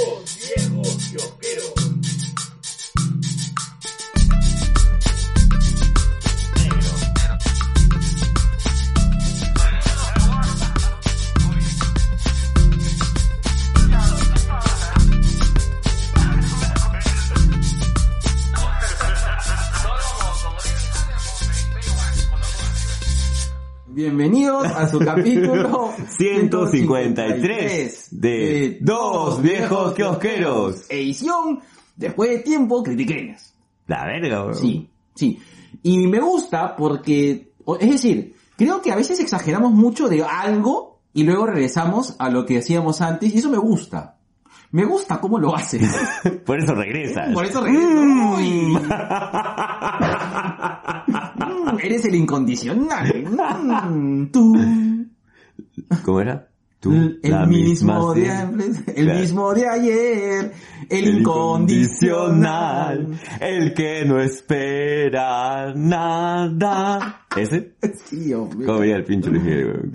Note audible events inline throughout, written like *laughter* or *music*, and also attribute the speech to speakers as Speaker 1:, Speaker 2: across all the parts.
Speaker 1: Dos viejos
Speaker 2: a su capítulo *laughs*
Speaker 3: 153 de Dos Viejos Kiosqueros.
Speaker 2: Edición después de tiempo critiqueñas.
Speaker 3: La verga, weón.
Speaker 2: Sí, sí. Y me gusta porque, es decir, creo que a veces exageramos mucho de algo y luego regresamos a lo que hacíamos antes y eso me gusta. Me gusta cómo lo haces. *laughs*
Speaker 3: Por eso regresa.
Speaker 2: Por eso regreso. Uy. Mm, *laughs* Eres el incondicional. Mm, *laughs* Tú.
Speaker 3: ¿Cómo era? Tú,
Speaker 2: el mismo de, el
Speaker 3: Claro.
Speaker 2: mismo de ayer, el, incondicional.
Speaker 3: el que no espera nada. *laughs* ¿Ese?
Speaker 2: Sí, hombre.
Speaker 3: ¿Cómo veía el pinche Luis Miguel?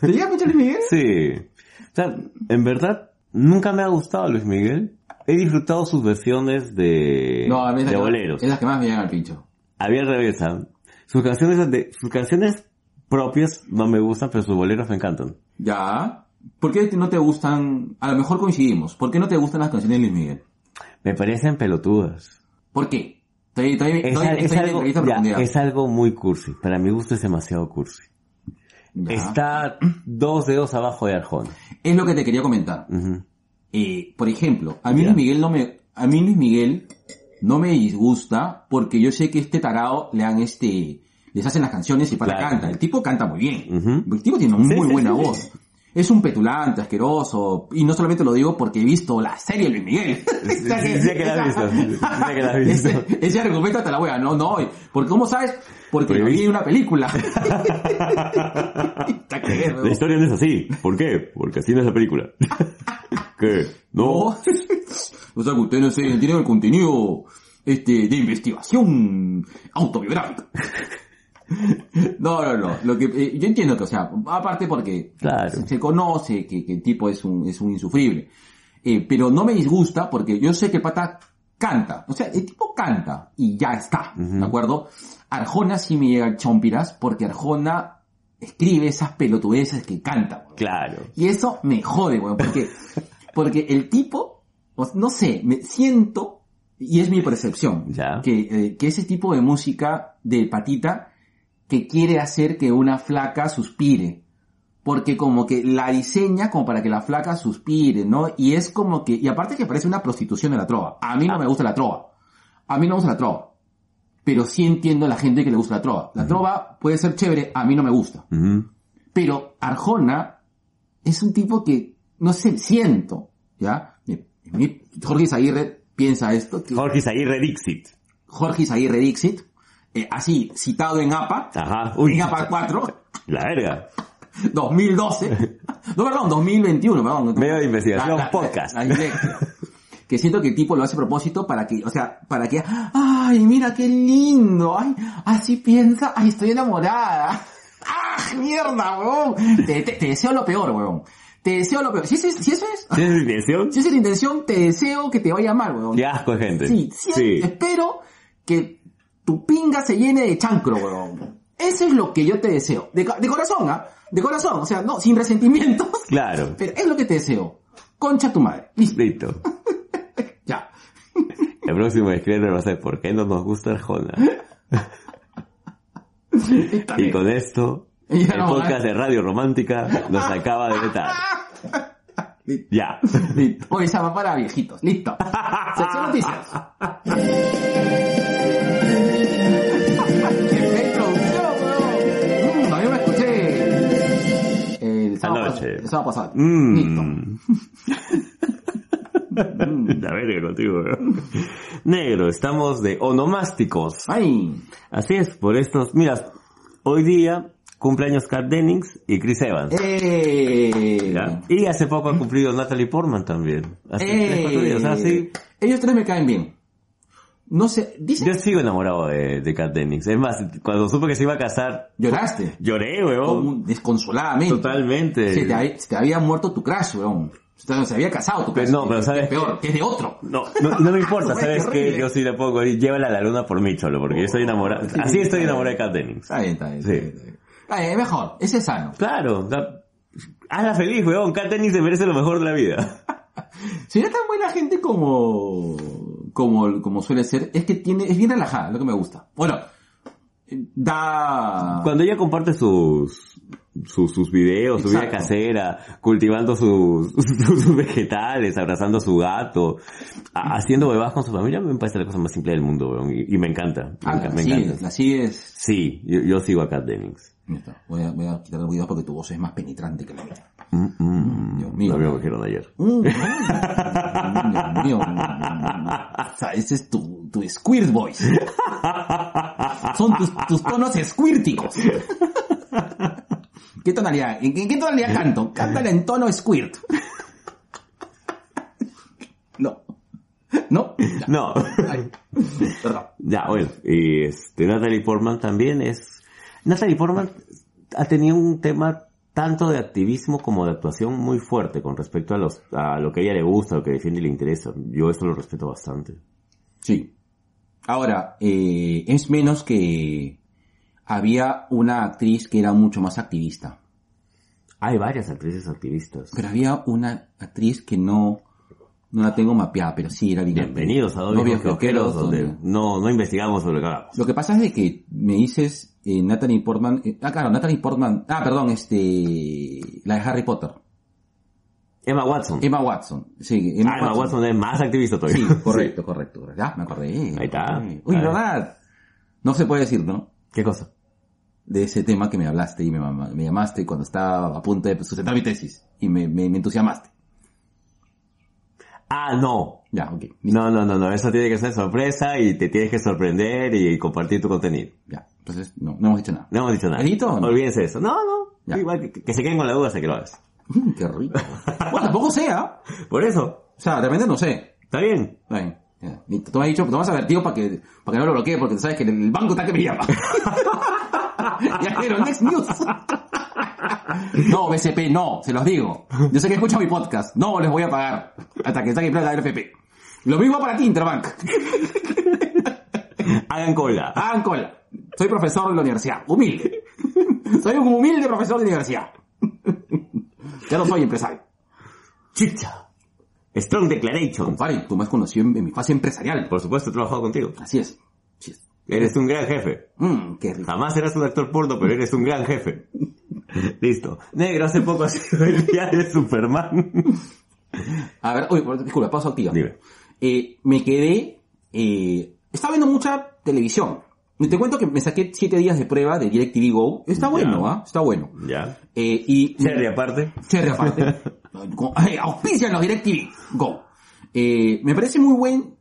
Speaker 2: ¿Te mucho Luis Miguel?
Speaker 3: Sí. O sea, en verdad, nunca me ha gustado Luis Miguel. He disfrutado sus versiones de,
Speaker 2: No, a mí es
Speaker 3: de
Speaker 2: que-
Speaker 3: boleros.
Speaker 2: Es la que más me llegan al pincho.
Speaker 3: Había revés, ¿ah? Sus canciones de, sus canciones propias no me gustan, pero sus boleros me encantan.
Speaker 2: Ya. ¿Por qué no te gustan? A lo mejor coincidimos. ¿Por qué no te gustan las canciones de Luis Miguel?
Speaker 3: Me parecen pelotudas.
Speaker 2: ¿Por qué? Estoy, estoy,
Speaker 3: Es,
Speaker 2: estoy,
Speaker 3: algo, ya, es algo muy cursi. Para mi gusto es demasiado cursi.
Speaker 2: Ya.
Speaker 3: Está dos dedos abajo de Arjona.
Speaker 2: Es lo que te quería comentar. Eh, por ejemplo, a mí
Speaker 3: Ya.
Speaker 2: Luis Miguel no me, a mí Luis Miguel no me disgusta porque yo sé que este tarado le han este, les hacen las canciones y para
Speaker 3: Claro.
Speaker 2: canta. El tipo canta muy bien. El tipo tiene una
Speaker 3: Sí,
Speaker 2: muy
Speaker 3: sí,
Speaker 2: buena
Speaker 3: sí.
Speaker 2: voz. Es un petulante, asqueroso, y no solamente lo digo porque he visto la serie de Luis Miguel.
Speaker 3: Sí, sí, sí que la has visto, sí, sí que la has visto.
Speaker 2: Ese, ese argumento te la wea, no, no, porque ¿cómo sabes? Porque lo vi una película. *laughs*
Speaker 3: La historia no es así. ¿Por qué? Porque así no es la película. *laughs* ¿Qué?
Speaker 2: No.
Speaker 3: No.
Speaker 2: o sea que ustedes no se tienen el contenido este de investigación autobiográfica. No, no, no. Lo que, eh, yo entiendo que, o sea, aparte porque
Speaker 3: Claro.
Speaker 2: se conoce que, que el tipo es un, es un insufrible. Eh, pero no me disgusta porque yo sé que el pata canta. O sea, el tipo canta y ya está. ¿De
Speaker 3: Ujú.
Speaker 2: acuerdo? Arjona sí me llega chompiras porque Arjona escribe esas pelotudeces que canta. weón.
Speaker 3: Claro.
Speaker 2: Y eso me jode, weón, porque, *laughs* porque el tipo, no sé, me siento, y es mi percepción,
Speaker 3: Ya.
Speaker 2: que, eh, que ese tipo de música de patita que quiere hacer que una flaca suspire. Porque como que la diseña como para que la flaca suspire, ¿no? Y es como que, y aparte que parece una prostitución de la trova. A mí no me gusta la trova. A mí no me gusta la trova. Pero sí entiendo a la gente que le gusta la trova. La trova puede ser chévere, a mí no me gusta.
Speaker 3: Ujú.
Speaker 2: Pero Arjona es un tipo que, no sé, siento, ¿ya? Jorge Isaguirre piensa esto, que
Speaker 3: Jorge Isaguirre Dixit.
Speaker 2: Jorge Isaguirre Dixit, eh, así, citado en APA,
Speaker 3: Ajá. Uy.
Speaker 2: en APA 4,
Speaker 3: La verga.
Speaker 2: 2012, *laughs* no, perdón, 2021, perdón.
Speaker 3: Medio de investigación,
Speaker 2: La- la-
Speaker 3: podcast.
Speaker 2: la *laughs* que siento que el tipo lo hace a propósito para que, o sea, para que, ay, mira qué lindo, ay, así piensa, ay, estoy enamorada. *laughs* ¡Ah, mierda, weón! Te, te- te deseo lo peor, weón. Te deseo lo peor. Si, ese- si eso es,
Speaker 3: ¿Tienes la intención?
Speaker 2: si es la intención, te deseo que te vaya mal, weón.
Speaker 3: Qué asco gente.
Speaker 2: Sí, sí, espero que tu pinga se llene de chancro, weón. Eso es lo que yo te deseo. De, corazón, ¿ah? De corazón, o sea, no, sin resentimientos.
Speaker 3: Claro. *laughs*
Speaker 2: Pero es lo que te deseo. Concha tu madre. Listo.
Speaker 3: Listo. *laughs*
Speaker 2: Ya.
Speaker 3: El próximo escritor va a ser ¿Por qué no nos gusta Arjona? *laughs* Y con esto, el
Speaker 2: no,
Speaker 3: podcast
Speaker 2: ¿eh?
Speaker 3: de Radio Romántica nos acaba de vetar.
Speaker 2: Listo.
Speaker 3: Ya.
Speaker 2: Listo. Hoy se va para viejitos. Listo. Sección noticias. El sábado,
Speaker 3: Anoche.
Speaker 2: pas- el sábado pasado. Listo.
Speaker 3: Mmm.
Speaker 2: Mm.
Speaker 3: La verga contigo, weón. Negro, estamos de onomásticos.
Speaker 2: Ay.
Speaker 3: Así es, por estos, mira, hoy día cumpleaños Kat Dennings y Chris Evans.
Speaker 2: Eh.
Speaker 3: Y hace poco ha cumplido Natalie Portman también. Hace tres, cuatro días, o sea, sí.
Speaker 2: Ellos tres me caen bien. No sé, dice...
Speaker 3: Yo sigo enamorado de, de Kat Dennings. Es más, cuando supe que se iba a casar,
Speaker 2: Lloraste.
Speaker 3: lloré, weón.
Speaker 2: desconsoladamente.
Speaker 3: Totalmente.
Speaker 2: Se te, se te había muerto tu crush, weón. se había casado tu
Speaker 3: Pero
Speaker 2: caso.
Speaker 3: no, pero
Speaker 2: Es
Speaker 3: ¿sabes
Speaker 2: peor, que es de otro.
Speaker 3: No, no, no me *laughs* importa, ¿sabes
Speaker 2: horrible.
Speaker 3: Yo sí le pongo, llévala a la luna por mí, cholo, porque yo estoy enamorado.
Speaker 2: Sí,
Speaker 3: Así estoy enamorado de Kat Dennings.
Speaker 2: Está bien, está bien.
Speaker 3: Sí.
Speaker 2: está bien, está bien. Está bien, mejor, ese es sano.
Speaker 3: Claro, hazla feliz, weón. Kat Dennings se merece lo mejor de la vida. *laughs*
Speaker 2: Es tan buena gente como, como, como suele ser, es que tiene, es bien relajada, lo que me gusta. Bueno, da...
Speaker 3: Cuando ella comparte sus, sus, sus videos, su vida casera, cultivando sus, sus, *laughs* sus vegetales, abrazando a su gato, a- haciendo bebadas con su familia, me parece la cosa más simple del mundo, weón. Y, y me encanta. Me,
Speaker 2: Ah, la
Speaker 3: me encanta.
Speaker 2: la sigues.
Speaker 3: Sí, yo, yo sigo a Kat Dennings.
Speaker 2: Ya está, Voy a, voy a quitar el video porque tu voz es más penetrante que la mía.
Speaker 3: Mm, mm.
Speaker 2: Dios mío.
Speaker 3: Lo mismo que dijeron ayer.
Speaker 2: Mm, Dios mío. O sea, ese es tu, tu squirt voice. Son tus, tus tonos squirticos. ¿Qué tonalidad? ¿En qué, en qué tonalidad canto? Cántala en tono squirt. No. ¿No? Ya.
Speaker 3: No.
Speaker 2: Ay. *laughs* Perdón.
Speaker 3: Ya, bueno, y este, Natalie Portman también es... Natalie Portman ha tenido un tema tanto de activismo como de actuación muy fuerte con respecto a, los, a lo que a ella le gusta, lo que defiende y le interesa. Yo eso lo respeto bastante.
Speaker 2: Sí. Ahora, eh, es menos que había una actriz que era mucho más activista.
Speaker 3: Hay varias actrices activistas.
Speaker 2: Pero había una actriz que no, no la tengo mapeada, pero sí era bien
Speaker 3: Bienvenidos a
Speaker 2: No
Speaker 3: Dos
Speaker 2: Viejos
Speaker 3: Viejos Roqueros,
Speaker 2: Roqueros,
Speaker 3: donde
Speaker 2: donde-
Speaker 3: no, no investigamos sobre lo que hagamos.
Speaker 2: Lo que pasa es de que me dices eh, Natalie Portman, eh, ah claro, Natalie Portman, ah perdón, este, la de Harry Potter,
Speaker 3: Emma Watson.
Speaker 2: Emma Watson, sí, Emma,
Speaker 3: Ah, Emma Watson es más activista todavía.
Speaker 2: Sí, correcto, *laughs* correcto, correcto. Ya, me acordé.
Speaker 3: Ahí está.
Speaker 2: Uy, verdad. No se puede decir, ¿no?
Speaker 3: ¿Qué cosa?
Speaker 2: De ese tema que me hablaste y me, me llamaste cuando estaba a punto de sustentar mi tesis y me, me, me entusiasmaste.
Speaker 3: Ah, no.
Speaker 2: Ya, ok.
Speaker 3: No, no, no, no. Eso tiene que ser sorpresa y te tienes que sorprender y compartir tu contenido.
Speaker 2: Ya, entonces no, no hemos dicho nada.
Speaker 3: No hemos dicho nada.
Speaker 2: ¿Edito o no?
Speaker 3: Olvídense de eso. No, no.
Speaker 2: Ya.
Speaker 3: Igual que, que se queden con la duda hasta que lo hagas.
Speaker 2: Mm, qué rico. bueno, tampoco sé, ¿ah?
Speaker 3: Por eso.
Speaker 2: O sea, de repente no sé.
Speaker 3: Está bien.
Speaker 2: Está bien. Ya. Tú me has dicho, tú me has advertido para que, para que no lo bloquee porque tú sabes que el banco está que me llama. *laughs* ya quiero, next news. No, BCP, no, se los digo. Yo sé que escuchan mi podcast. No les voy a pagar hasta que saque plata del FP. Lo mismo para ti, Interbank.
Speaker 3: Hagan cola.
Speaker 2: Hagan cola. Soy profesor de la universidad. Humilde. Soy un humilde profesor de universidad. ya no soy empresario.
Speaker 3: Chicha. Strong Declaration.
Speaker 2: Compadre, tú me has conocido en, en mi fase empresarial.
Speaker 3: Por supuesto he trabajado contigo.
Speaker 2: Así es. Así es.
Speaker 3: Eres un gran jefe.
Speaker 2: Qué rico.
Speaker 3: Jamás serás un actor porno, pero eres un gran jefe. *laughs* Listo. Negro, hace poco ha sido el día de Superman. *laughs*
Speaker 2: A ver, uy, disculpa, pausa activa.
Speaker 3: Dime.
Speaker 2: Eh, me quedé, eh, estaba viendo mucha televisión. Te cuento que me saqué siete días de prueba de DirecTV Go. Está bueno, ¿ah? Está bueno.
Speaker 3: Ya.
Speaker 2: Eh, y...
Speaker 3: Cherry aparte.
Speaker 2: Cherry aparte. *laughs* Auspician los DirecTV Go. Eh, me parece muy buen...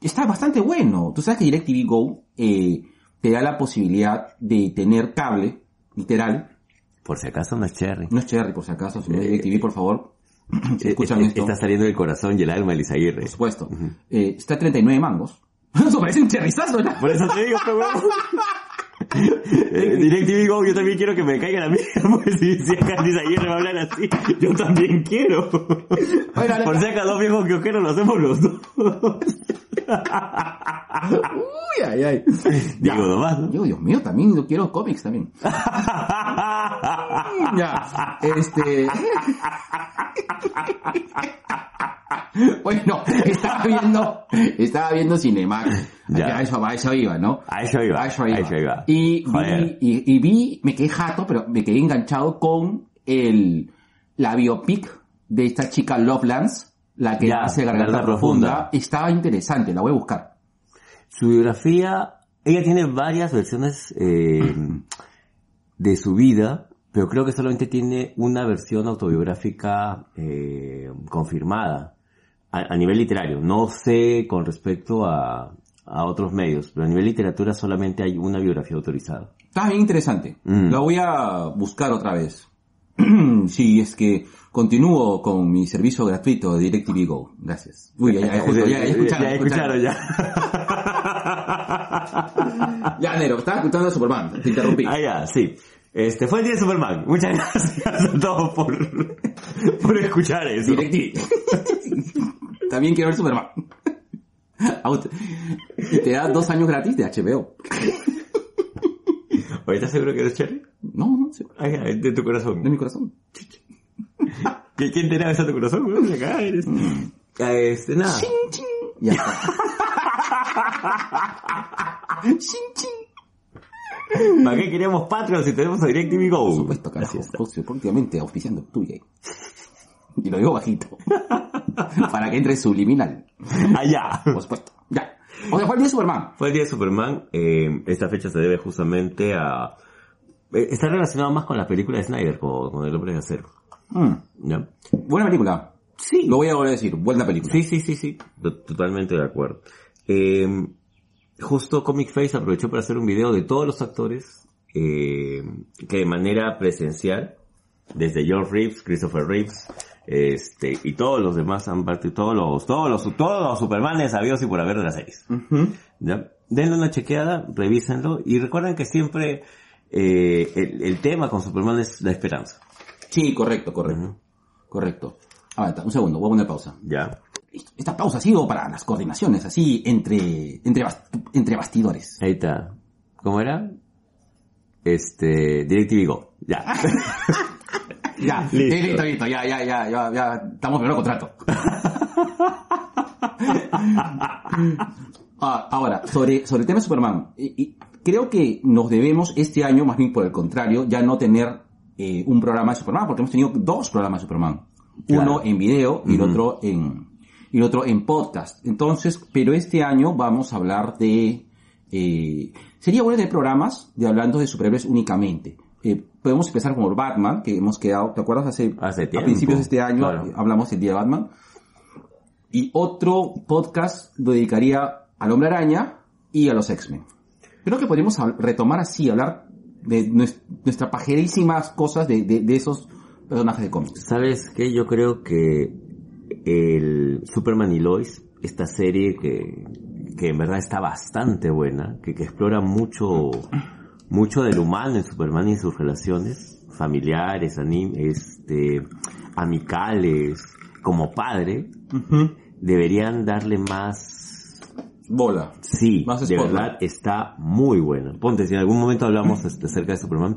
Speaker 2: Está bastante bueno. Tú sabes que DirecTV Go eh, te da la posibilidad de tener cable, literal.
Speaker 3: Por si acaso no es Cherry.
Speaker 2: No es Cherry, por si acaso. Si no es
Speaker 3: Eh,
Speaker 2: DirecTV, por favor. si
Speaker 3: Eh, *clears throat*
Speaker 2: escuchan
Speaker 3: eh,
Speaker 2: esto.
Speaker 3: Está saliendo del corazón y el alma de Lizaguirre.
Speaker 2: Por supuesto. Eh, está a 39 mangos. *laughs* Eso parece un cherrizazo, ¿no?
Speaker 3: Por eso te digo, pero. *laughs* Eh, DirecTV Go, yo también quiero que me caiga la *laughs* mierda, porque si, si acá Lizaguirre va a hablar así, yo también quiero.
Speaker 2: Oiga,
Speaker 3: Por si acá dos viejos que ojeros lo hacemos los dos.
Speaker 2: Uy, ay, ay.
Speaker 3: Digo nomás, ¿no?
Speaker 2: Yo, Dios mío, también yo quiero cómics también. *laughs* ya, este... *laughs* bueno, estaba viendo, estaba viendo Cinemax.
Speaker 3: Ya.
Speaker 2: A eso, a eso iba, ¿no?
Speaker 3: A eso iba.
Speaker 2: A eso iba.
Speaker 3: A eso iba.
Speaker 2: Y, vi, y, y vi, me quedé jato, pero me quedé enganchado con el, la biopic de esta chica Lovelands, la que
Speaker 3: Ya,
Speaker 2: hace Garganta
Speaker 3: Garganta
Speaker 2: Profunda.
Speaker 3: Profunda.
Speaker 2: Estaba interesante, la voy a buscar.
Speaker 3: Su biografía, ella tiene varias versiones eh, *clears throat* de su vida, pero creo que solamente tiene una versión autobiográfica eh, confirmada a, a nivel literario. No sé con respecto a, a otros medios, pero a nivel literatura solamente hay una biografía autorizada.
Speaker 2: Está bien interesante.
Speaker 3: Mm.
Speaker 2: La voy a buscar otra vez. *clears throat* si es que continúo con mi servicio gratuito de DirecTV Go. Gracias. Uy, ya, ya, justo, ya, ya *laughs* escucharon.
Speaker 3: ya escucharon, *laughs* ya.
Speaker 2: Ya, Nero, estaba escuchando a Superman. Te interrumpí.
Speaker 3: Ah, ya, sí. Este, fue el día de Superman. Muchas *laughs* gracias a todos por, por escuchar eso.
Speaker 2: DirecTV. También quiero ver Superman. *laughs* Y te da dos años gratis de HBO.
Speaker 3: Oye, ¿Estás seguro que eres Cherry?
Speaker 2: No, no,
Speaker 3: ay, de tu corazón.
Speaker 2: de mi corazón.
Speaker 3: ¿Qui- ¿Quién te da eso a tu corazón? weón? Acá eres. Ah, Este, nada.
Speaker 2: Chin, chin. Ya está. *laughs* Chin, chin.
Speaker 3: ¿Para qué queríamos Patreon si tenemos a DirecTV Go?
Speaker 2: Por supuesto, carajo. Próximamente auspiciando tu gay. Y lo digo bajito. *laughs* Para que entre subliminal.
Speaker 3: Allá.
Speaker 2: Por supuesto. Ya. O sea, fue el día de Superman.
Speaker 3: Fue el día de Superman. eh, esta fecha se debe justamente a... eh, está relacionado más con la película de Snyder, con, con el hombre de acero.
Speaker 2: Mm.
Speaker 3: ¿Ya?
Speaker 2: Buena película.
Speaker 3: Sí.
Speaker 2: Lo voy a volver a decir. Buena película.
Speaker 3: Sí, sí, sí, sí. To- Totalmente de acuerdo. Eh, justo Comic Face aprovechó para hacer un video de todos los actores eh, que de manera presencial, desde George Reeves, Christopher Reeves, este, y todos los demás han partido, todos los, todos los, todos los Supermanes sabidos y por haber de las series.
Speaker 2: Ujú.
Speaker 3: ¿ya? Denle una chequeada, revísenlo, y recuerden que siempre eh, el, el tema con Superman es la esperanza.
Speaker 2: Sí, correcto, correcto. Correcto. Ah, un segundo, voy a poner pausa.
Speaker 3: ¿Ya?
Speaker 2: Esta pausa ha sido para las coordinaciones, así, entre, entre, entre bastidores.
Speaker 3: Ahí está. ¿Cómo era? Este, DirecTV Go. Ya. *laughs*
Speaker 2: Ya,
Speaker 3: Listo.
Speaker 2: listo, listo, listo, ya, ya, ya, ya, ya, estamos el contrato. *laughs* Ah, ahora, sobre, sobre el tema de Superman, y- y creo que nos debemos este año, más bien por el contrario, ya no tener eh, un programa de Superman, porque hemos tenido dos programas de Superman. Uno en video y el otro en, y el otro en podcast. Entonces, pero este año vamos a hablar de, eh, sería bueno tener programas de hablando de superhéroes únicamente. Eh, podemos empezar con Batman, que hemos quedado, ¿te acuerdas? Hace,
Speaker 3: Hace
Speaker 2: a
Speaker 3: tiempo,
Speaker 2: principios de este año
Speaker 3: claro.
Speaker 2: hablamos del día de Batman. Y otro podcast lo dedicaría al Hombre Araña y a los X-Men. Creo que podríamos retomar así, hablar de nues- nuestras pajerísimas cosas de, de, de esos personajes de cómics.
Speaker 3: ¿Sabes qué? Yo creo que el Superman y Lois, esta serie que, que en verdad está bastante buena, que, que explora mucho, mucho del humano en Superman y sus relaciones familiares, anim- este, amicales, como padre, deberían darle más
Speaker 2: Bola.
Speaker 3: Sí,
Speaker 2: Más
Speaker 3: de verdad está muy buena. Ponte, si en algún momento hablamos este, acerca de Superman,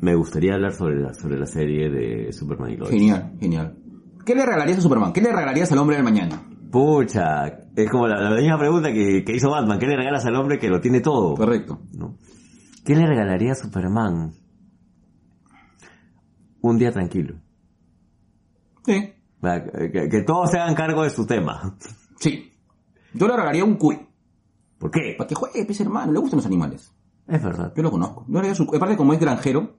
Speaker 3: me gustaría hablar sobre la, sobre la serie de Superman y Lois.
Speaker 2: Genial, genial. ¿Qué le regalarías a Superman? ¿Qué le regalarías al hombre del mañana?
Speaker 3: Pucha, es como la, la misma pregunta que, que hizo Batman. ¿Qué le regalas al hombre que lo tiene todo?
Speaker 2: Correcto.
Speaker 3: ¿No? ¿Qué le regalaría a Superman? Un día tranquilo.
Speaker 2: Sí.
Speaker 3: Que, que todos se hagan cargo de su tema.
Speaker 2: Sí. Yo le regalaría un cuy.
Speaker 3: ¿Por qué?
Speaker 2: Para que juegue, pues hermano. Le gustan los animales.
Speaker 3: Es verdad.
Speaker 2: Yo lo conozco. Yo le su, aparte como es granjero,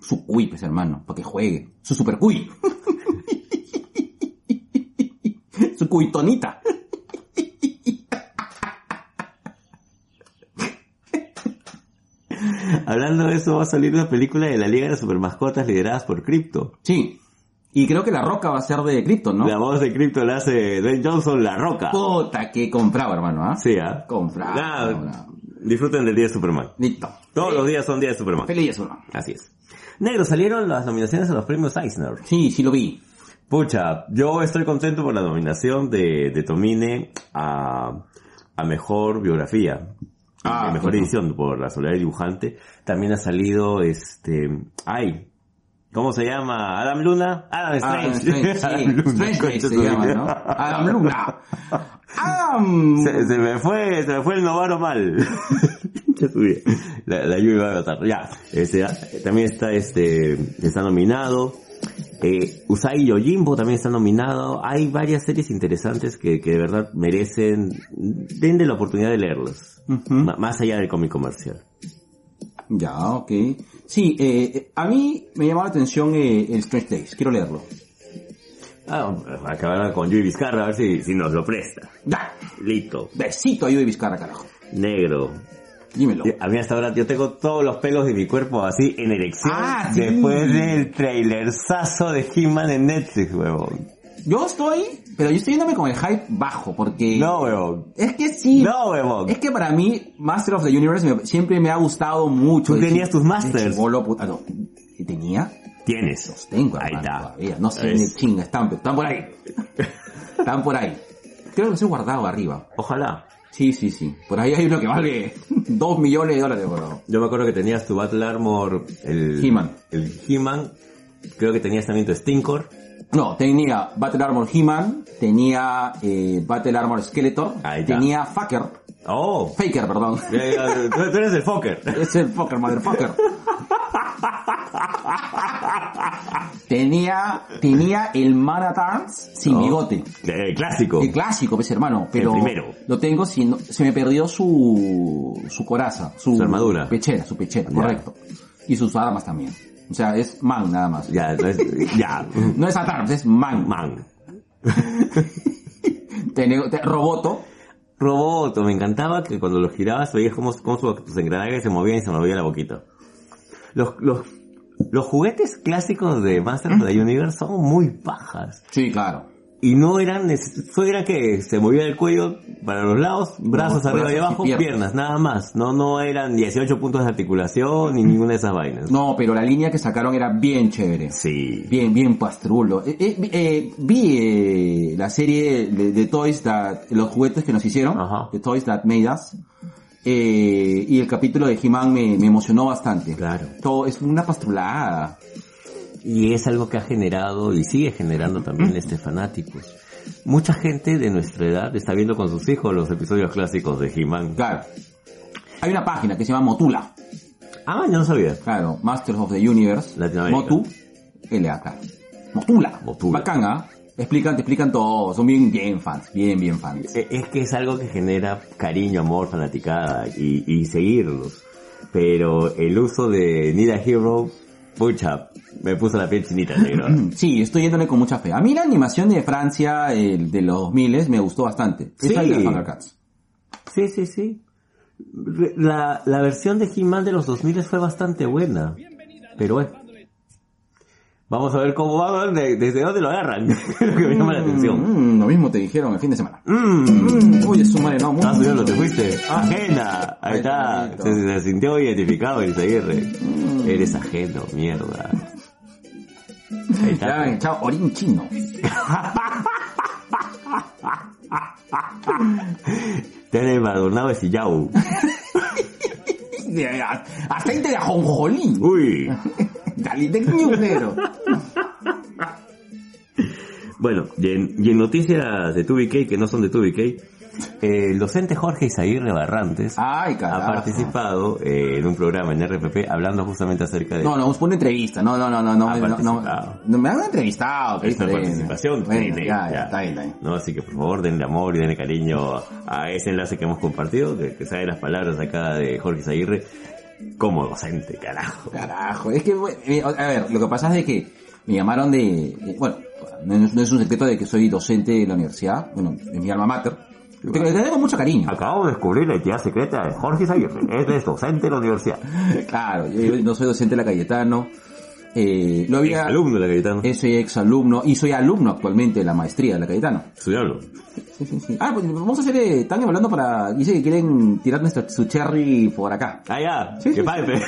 Speaker 2: su cuy, pues hermano. Para que juegue. Su super cuy. *laughs* su cuitonita. *laughs*
Speaker 3: Hablando de eso, va a salir una película de la Liga de Supermascotas lideradas por Crypto.
Speaker 2: Sí. Y creo que la roca va a ser de Krypton, ¿no?
Speaker 3: La voz de Crypto la hace Dwayne Johnson, La Roca.
Speaker 2: Puta que compraba, hermano, ¿ah?
Speaker 3: Sí, ¿ah?
Speaker 2: Compraba.
Speaker 3: Nada, disfruten del día de Superman.
Speaker 2: Listo.
Speaker 3: Todos los días son días de Superman.
Speaker 2: Feliz uno.
Speaker 3: Así es. Negro, salieron las nominaciones a los premios Eisner.
Speaker 2: Sí, sí lo vi.
Speaker 3: Pucha, yo estoy contento por la nominación de, de Tomine a, a Mejor Biografía.
Speaker 2: Ah,
Speaker 3: Mejor. Edición por La Soledad del Dibujante. También ha salido este... Ay, ¿cómo se llama? ¿Adam Luna? Adam
Speaker 2: Adam
Speaker 3: Strange. *laughs* Adam Luna,
Speaker 2: Strange se llama. ¿no? Adam Luna. Adam.
Speaker 3: Se, se me fue, se me fue el novaro mal. *laughs* La, la lluvia va a matar. Ya, este, también está este, está nominado. Eh, Usagi Yojimbo también está nominado. Hay varias series interesantes que, que de verdad merecen, denle la oportunidad de leerlas.
Speaker 2: Ujú.
Speaker 3: Ma- Más allá del cómic comercial.
Speaker 2: Ya, ok. Sí, eh, a mí me llamó la atención eh, el Strange Days. Quiero leerlo.
Speaker 3: Ah, acabar con Yui Vizcarra a ver si, si nos lo presta.
Speaker 2: Ya.
Speaker 3: Listo.
Speaker 2: Besito a Yui Vizcarra, carajo.
Speaker 3: Negro.
Speaker 2: Dímelo.
Speaker 3: A mí hasta ahora yo tengo todos los pelos de mi cuerpo así en erección
Speaker 2: Ah, sí.
Speaker 3: después del trailerzazo de He-Man en Netflix, huevón.
Speaker 2: Yo estoy, pero yo estoy yéndome con el hype bajo, porque...
Speaker 3: No, weón.
Speaker 2: Es que sí.
Speaker 3: No, weón.
Speaker 2: Es que para mí, Master of the Universe me- siempre me ha gustado mucho.
Speaker 3: Tú tenías tus Masters.
Speaker 2: puta, no, ¿Tenía?
Speaker 3: Tienes.
Speaker 2: Los tengo,
Speaker 3: Ahí está.
Speaker 2: todavía. No sé, ni chinga, están, están por ahí. *laughs* están por ahí. Creo que los he guardado arriba.
Speaker 3: Ojalá.
Speaker 2: Sí, sí, sí. Por ahí hay uno que vale *laughs* 2 millones de dólares, bro.
Speaker 3: Yo me acuerdo que tenías tu Battle Armor, el...
Speaker 2: He-Man.
Speaker 3: El He-Man. Creo que tenías también tu Stinkor.
Speaker 2: No, tenía Battle Armor He-Man, tenía eh, Battle Armor Skeletor,
Speaker 3: Ahí está.
Speaker 2: tenía Fucker,
Speaker 3: Oh.
Speaker 2: Faker, perdón.
Speaker 3: Tú eres el Fokker. *laughs*
Speaker 2: Es el fucker, motherfucker. tenía, tenía el Man at Arms sin
Speaker 3: Oh.
Speaker 2: bigote.
Speaker 3: Eh, clásico.
Speaker 2: El clásico, pues hermano, pero
Speaker 3: primero.
Speaker 2: lo tengo sin, se me perdió su, su coraza, su,
Speaker 3: Su armadura.
Speaker 2: pechera, su pechera, correcto. Y sus armas también. O sea, es man nada más.
Speaker 3: Ya, no es, ya. *laughs*
Speaker 2: No es at arms, es man.
Speaker 3: Man. *laughs*
Speaker 2: Te- roboto.
Speaker 3: Roboto, me encantaba que cuando lo girabas veías cómo, cómo sus engranajes se movían y se movía la boquita. Los, los, los juguetes clásicos de Master of the Universe son muy pajas.
Speaker 2: Sí, claro.
Speaker 3: Y no eran, solo era que se movía el cuello para los lados, brazos
Speaker 2: No,
Speaker 3: arriba y abajo,
Speaker 2: piernas.
Speaker 3: piernas. nada más. No, no eran 18 puntos de articulación ni ninguna de esas vainas.
Speaker 2: No, pero la línea que sacaron era bien chévere.
Speaker 3: Sí.
Speaker 2: Bien, bien pastrulo. Eh, eh, eh, vi eh, la serie de, de Toys That, los juguetes que nos hicieron,
Speaker 3: Ajá.
Speaker 2: de Toys That Made Us, eh, y el capítulo de He-Man me, me emocionó bastante.
Speaker 3: Claro.
Speaker 2: Todo es una pastrulada.
Speaker 3: Y es algo que ha generado y sigue generando también este fanáticos. Mucha gente de nuestra edad está viendo con sus hijos los episodios clásicos de He-Man.
Speaker 2: Claro. Hay una página que se llama Motula.
Speaker 3: Ah, yo no sabía.
Speaker 2: Claro, Masters of the Universe.
Speaker 3: Latinoamérica.
Speaker 2: Motu, LAK. Motula.
Speaker 3: Motula.
Speaker 2: Bacán, ¿ah? Explican, te explican todo. Son bien, bien fans. Bien, bien fans.
Speaker 3: E- Es que es algo que genera cariño, amor, fanaticada y, y seguirlos. Pero el uso de Need a Hero, pucha, me puso la piel chinita, negro. *laughs*
Speaker 2: Sí, estoy yéndole con mucha fe. A mí la animación de Francia el de los 2000 me gustó bastante.
Speaker 3: Sí. Sí, sí, sí. La, la versión de He-Man de los 2000 fue bastante buena. Pero bueno. Vamos a ver cómo va, de- desde dónde lo agarran. *laughs* Es lo que me llama la atención.
Speaker 2: Mm, lo mismo te dijeron el fin de semana.
Speaker 3: Mmm,
Speaker 2: Mm, oye, su madre, no. muy-
Speaker 3: estás subiendo, te fuiste. Ajena. Ahí está. Se, se sintió identificado y seguirle. Eres ajeno, mierda. Ahí está.
Speaker 2: Orín chino.
Speaker 3: De Sillao.
Speaker 2: Aceite de ajonjolí.
Speaker 3: Uy.
Speaker 2: Dale, de ñunero.
Speaker 3: Bueno, y en, y en noticias de 2BK que no son de 2BK, eh, el docente Jorge Isaguirre Barrantes
Speaker 2: Ay,
Speaker 3: ha participado eh, en un programa en RPP hablando justamente acerca de
Speaker 2: No, no, fue una entrevista. No, no, no, no, no. No, no, me han entrevistado.
Speaker 3: esta
Speaker 2: diferente.
Speaker 3: participación.
Speaker 2: Bueno, ya, ya, está bien, está bien.
Speaker 3: ¿no? Así que por favor denle amor y denle cariño a ese enlace que hemos compartido, que, que sabe las palabras acá de Jorge Isaguirre como docente, carajo.
Speaker 2: Carajo, es que, bueno, eh, a ver, lo que pasa es de que me llamaron de, eh, bueno, no es, no es un secreto de que soy docente de la universidad, bueno, en mi alma mater, te, te tengo mucho cariño.
Speaker 3: Acabo de descubrir la identidad secreta de Jorge Isaguirre, es docente de la universidad. *laughs*
Speaker 2: Claro, yo no soy docente de la Cayetano, eh, lo había,
Speaker 3: alumno de la Cayetano.
Speaker 2: soy ex alumno, y soy alumno actualmente de la maestría de la Cayetano.
Speaker 3: Estudiarlo.
Speaker 2: Sí, sí, sí. Ah, pues vamos a hacer, eh, están hablando para, dice que quieren tirar nuestro, su cherry por acá.
Speaker 3: Ah, ya,
Speaker 2: Sí,
Speaker 3: que
Speaker 2: sí,
Speaker 3: pague.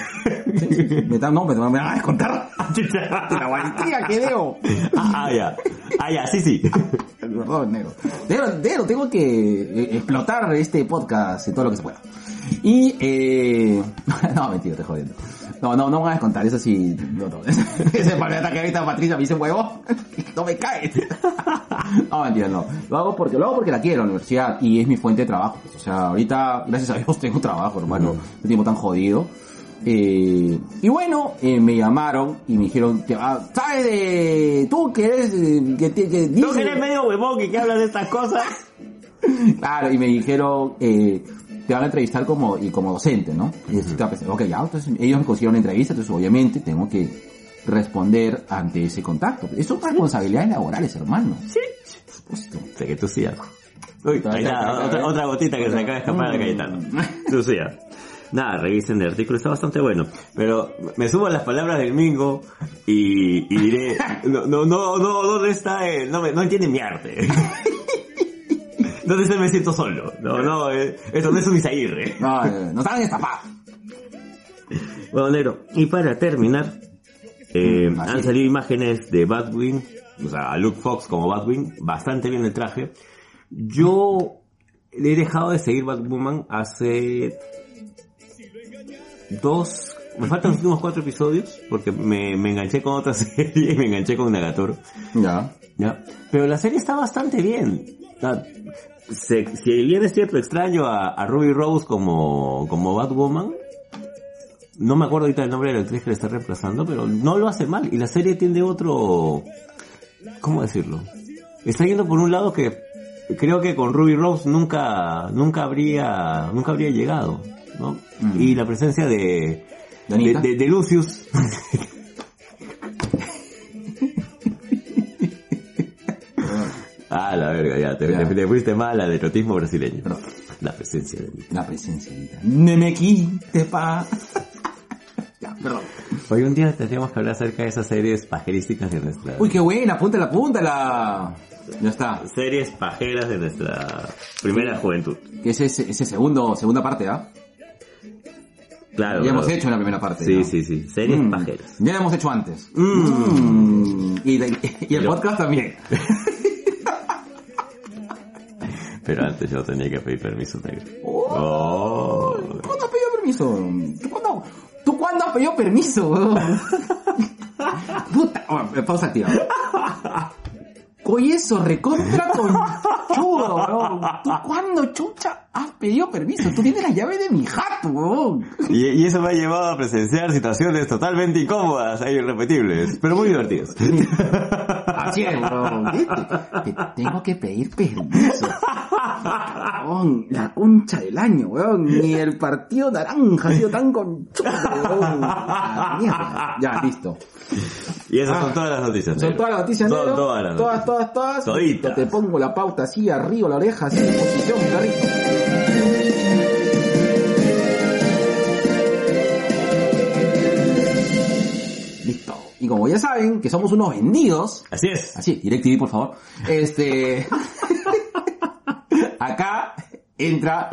Speaker 2: Me están, no, me, me van a descontar *laughs* de la maestría que debo.
Speaker 3: ah, ah, ya. Ah, ya, sí, sí. *laughs*
Speaker 2: Perdón, negro. Negro, negro, tengo que eh, explotar este podcast y todo lo que se pueda. Y, eh... *laughs* no, mentira, te jodiendo. No, no, no me hagas contar, eso sí, no, no. *laughs* Ese paleta que ahorita Patricia me dice huevo, *laughs* no me cae. *laughs* no, mentira, no. Lo hago porque, lo hago porque la quiero, la universidad, y es mi fuente de trabajo. pues. O sea, ahorita, gracias a Dios, tengo trabajo, hermano. No tiempo tan jodido. Eh, y bueno, eh, me llamaron y me dijeron, que, ah, ¿sabes de tú que eres, eh, que, que, que
Speaker 3: ¿Tú que eres medio huevón y que hablas de estas cosas?
Speaker 2: Claro, y me dijeron, eh, te van a entrevistar como, y como docente, ¿no? Y ok, ya, entonces ellos me consiguieron una entrevista, entonces obviamente tengo que responder ante ese contacto. Eso son responsabilidades laborales, hermano.
Speaker 3: Sí.
Speaker 2: Por supuesto.
Speaker 3: Sé que tú sí, algo. Uy, ahí está, otra, otra gotita que se acaba de escapar de la Cayetano. Tú sí. Nada, revisen el artículo, está bastante bueno. Pero me sumo a las palabras del Mingo y, y diré, no, no, no, no, ¿dónde está? eh? no, me- no entiende mi arte. *laughs* ¿Dónde se me siento solo? No, no, eh, eso no es un Isaguirre.
Speaker 2: No, eh, nos han estafado.
Speaker 3: Bueno, negro, y para terminar, eh, han salido imágenes de Batwing, o sea, Luke Fox como Batwing, bastante bien el traje. Yo le he dejado de seguir Batwoman hace dos, me faltan los últimos cuatro episodios, porque me, me enganché con otra *laughs* serie y me enganché con Nagatoro.
Speaker 2: Ya.
Speaker 3: ¿ya? Pero la serie está bastante bien. Se- si bien es cierto, extraño a, a Ruby Rose como, como Batwoman, no me acuerdo ahorita el nombre de la actriz que le está reemplazando, pero no lo hace mal. Y la serie tiene otro, ¿cómo decirlo? Está yendo por un lado que creo que con Ruby Rose nunca, nunca habría, nunca habría llegado, ¿no?
Speaker 2: Mm.
Speaker 3: Y la presencia de, de,
Speaker 2: ¿Danita?
Speaker 3: de- de Lucius, *laughs* Ah, la verga, ya, te, te- te fuiste mal al erotismo brasileño.
Speaker 2: Perdón.
Speaker 3: La presencia de
Speaker 2: La presencia ahorita. Ne me quite pa. *laughs* ya, perdón.
Speaker 3: Hoy un día tendríamos que hablar acerca de esas series pajerísticas de nuestra...
Speaker 2: Uy, qué buena, apúntala, apúntala. Ya está.
Speaker 3: Series pajeras de nuestra primera juventud.
Speaker 2: Que ese es ese segundo, segunda parte, ¿ah?
Speaker 3: Claro.
Speaker 2: ya hemos
Speaker 3: claro.
Speaker 2: hecho en la primera parte.
Speaker 3: Sí,
Speaker 2: ¿no?
Speaker 3: sí, sí. Series
Speaker 2: Mm,
Speaker 3: pajeras.
Speaker 2: Ya lo hemos hecho antes.
Speaker 3: Mm.
Speaker 2: Mm. Y, *laughs* y el
Speaker 3: Yo-
Speaker 2: podcast también. *laughs*
Speaker 3: Pero antes yo tenía que pedir permiso negro.
Speaker 2: Oh.
Speaker 3: Oh.
Speaker 2: ¿Cuándo has pedido permiso? ¿Tú cuándo, ¿tú cuándo has pedido permiso? *laughs* Puta, oh, pausa activa. Oye, eso, recontra conchudo, weón. ¿Tú cuándo, chucha, has pedido permiso? Tú tienes la llave de mi jato, weón.
Speaker 3: Y, y eso me ha llevado a presenciar situaciones totalmente incómodas e irrepetibles, pero muy divertidas.
Speaker 2: Así es, *laughs* weón. Te, te tengo que pedir permiso. Weón, la concha del año, weón. Ni el partido naranja ha sido tan conchudo, weón. La mierda. Ya, listo.
Speaker 3: Y esas
Speaker 2: Ah.
Speaker 3: son todas las noticias.
Speaker 2: Son todas las noticias,
Speaker 3: Son
Speaker 2: negro.
Speaker 3: todas las
Speaker 2: Todas,
Speaker 3: noticias.
Speaker 2: todas, todas.
Speaker 3: Toditas.
Speaker 2: Te pongo la pauta así, arriba la oreja, así en posición, perrito. Listo. Y como ya saben que somos unos vendidos,
Speaker 3: Así es.
Speaker 2: Así, DirecTV, por favor. Este. *laughs* Acá entra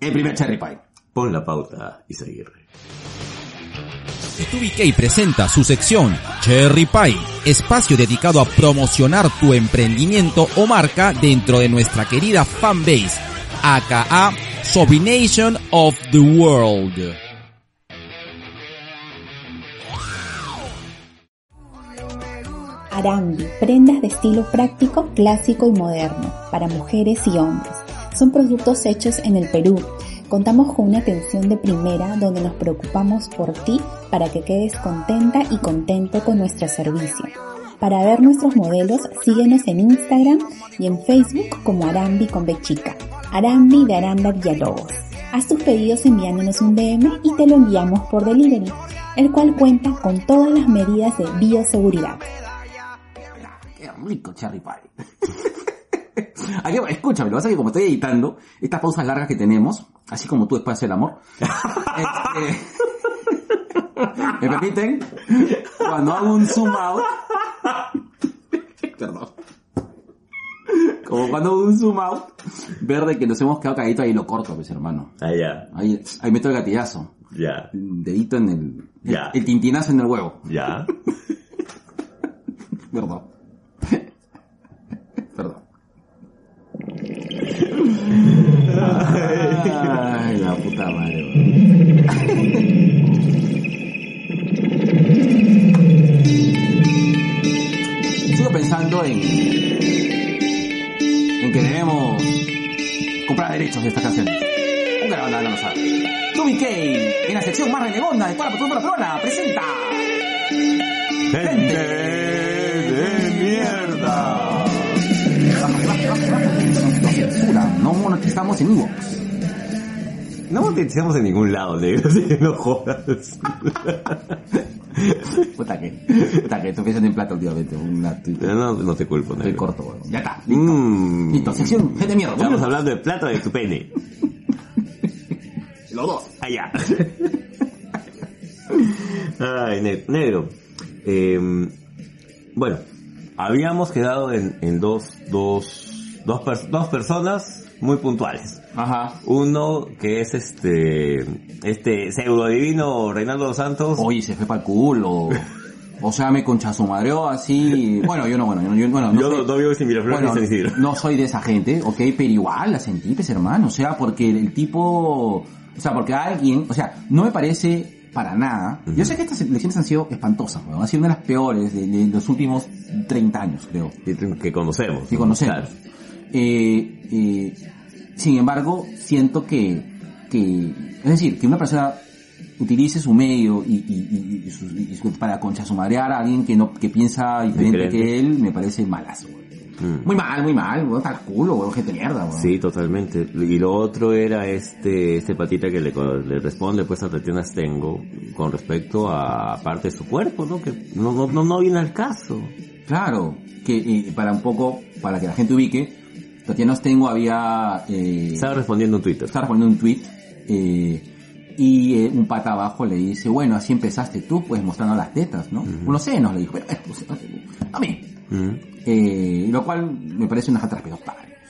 Speaker 2: el primer Cherry Pie.
Speaker 3: Pon la pauta, Isaguirre.
Speaker 4: TubiK presenta su sección Cherry Pie, espacio dedicado a promocionar tu emprendimiento o marca dentro de nuestra querida fanbase, aka Sobination of the World.
Speaker 5: Arambi, prendas de estilo práctico, clásico y moderno, para mujeres y hombres. Son productos hechos en el Perú. Contamos con una atención de primera donde nos preocupamos por ti para que quedes contenta y contento con nuestro servicio. Para ver nuestros modelos, síguenos en Instagram y en Facebook como Arambi con B chica. Arambi de Aranda Villalobos. Haz tus pedidos enviándonos un DM y te lo enviamos por delivery, el cual cuenta con todas las medidas de bioseguridad.
Speaker 2: Qué rico Cherry Pie. *laughs* Aquí, escúchame, lo que pasa es que como estoy editando, estas pausas largas que tenemos, así como tú después haces el amor, *laughs* este, *laughs* me permiten, cuando hago un zoom out, perdón, como cuando un zoom out, ver de que nos hemos quedado calladitos ahí lo corto, pues hermano.
Speaker 3: Ah, ya,
Speaker 2: Ahí, ahí meto el gatillazo.
Speaker 3: ya,
Speaker 2: Dedito en el,
Speaker 3: Ya.
Speaker 2: el tintinazo en el huevo.
Speaker 3: ya. *laughs*
Speaker 2: Perdón. *laughs* Perdón. Ay, la puta madre. Sigo pensando en en que debemos comprar derechos de esta canción. Un gran banda no sabe. Tubi K, en la sección más renegona de toda la cultura peruana, presenta
Speaker 3: Gente de mierda.
Speaker 2: No monetizamos en Evox.
Speaker 3: No monetizamos en ningún lado, negro, *laughs* no jodas. *laughs*
Speaker 2: Puta que, puta que estoy pensando en plata últimamente, una
Speaker 3: Pero no, no te culpo,
Speaker 2: Estoy
Speaker 3: negro.
Speaker 2: corto, weón. Ya está, listo.
Speaker 3: Mm.
Speaker 2: Listo, sección, gente mierda.
Speaker 3: Estamos hablando de plata de tu pene. *laughs*
Speaker 2: Los dos.
Speaker 3: Allá. Ay, ne- negro. Eh, bueno, habíamos quedado en, en dos, dos, dos, pers- dos personas muy puntuales.
Speaker 2: Ajá.
Speaker 3: Uno que es este, este pseudo divino Reinaldo Santos.
Speaker 2: Oye, se fue para el culo. O sea, me conchazo madreó así. Bueno, yo no, bueno, yo, bueno, no
Speaker 3: Yo
Speaker 2: sé.
Speaker 3: no, no vivo Miraflores
Speaker 2: Bueno, no soy de esa gente, ok, pero igual la sentí, pues hermano, o sea, porque el tipo, o sea, porque alguien, o sea, no me parece para nada. Yo sé que estas elecciones han sido espantosas, weón, han sido una de las peores de, de los últimos 30 años, creo,
Speaker 3: Que conocemos.
Speaker 2: que conocemos.
Speaker 3: Claro.
Speaker 2: Eh, eh, sin embargo, siento que, que, es decir, que una persona utilice su medio y, y, y- y su- y su- para conchasumarear a alguien que no, que piensa diferente,
Speaker 3: Diferente.
Speaker 2: que él, me parece malazo.
Speaker 3: Mm.
Speaker 2: Muy mal, muy mal, weón, tal culo, weón, gente mierda, weón.
Speaker 3: Sí, totalmente. Y lo otro era este, este patita que le, le responde pues a Tatiana Stengo con respecto a parte de su cuerpo, ¿no? Que no, no, no, no viene al caso.
Speaker 2: Claro, que eh, para un poco, para que la gente ubique, Tatiana Ostengo había, eh,
Speaker 3: Estaba respondiendo en Twitter.
Speaker 2: estaba poniendo un tweet, eh, y eh, un pata abajo le dice, bueno, así empezaste tú, pues mostrando las tetas, ¿no? Unos senos, le dijo, pues, a mí.
Speaker 3: Mm.
Speaker 2: Eh, lo cual me parece una jatra pero.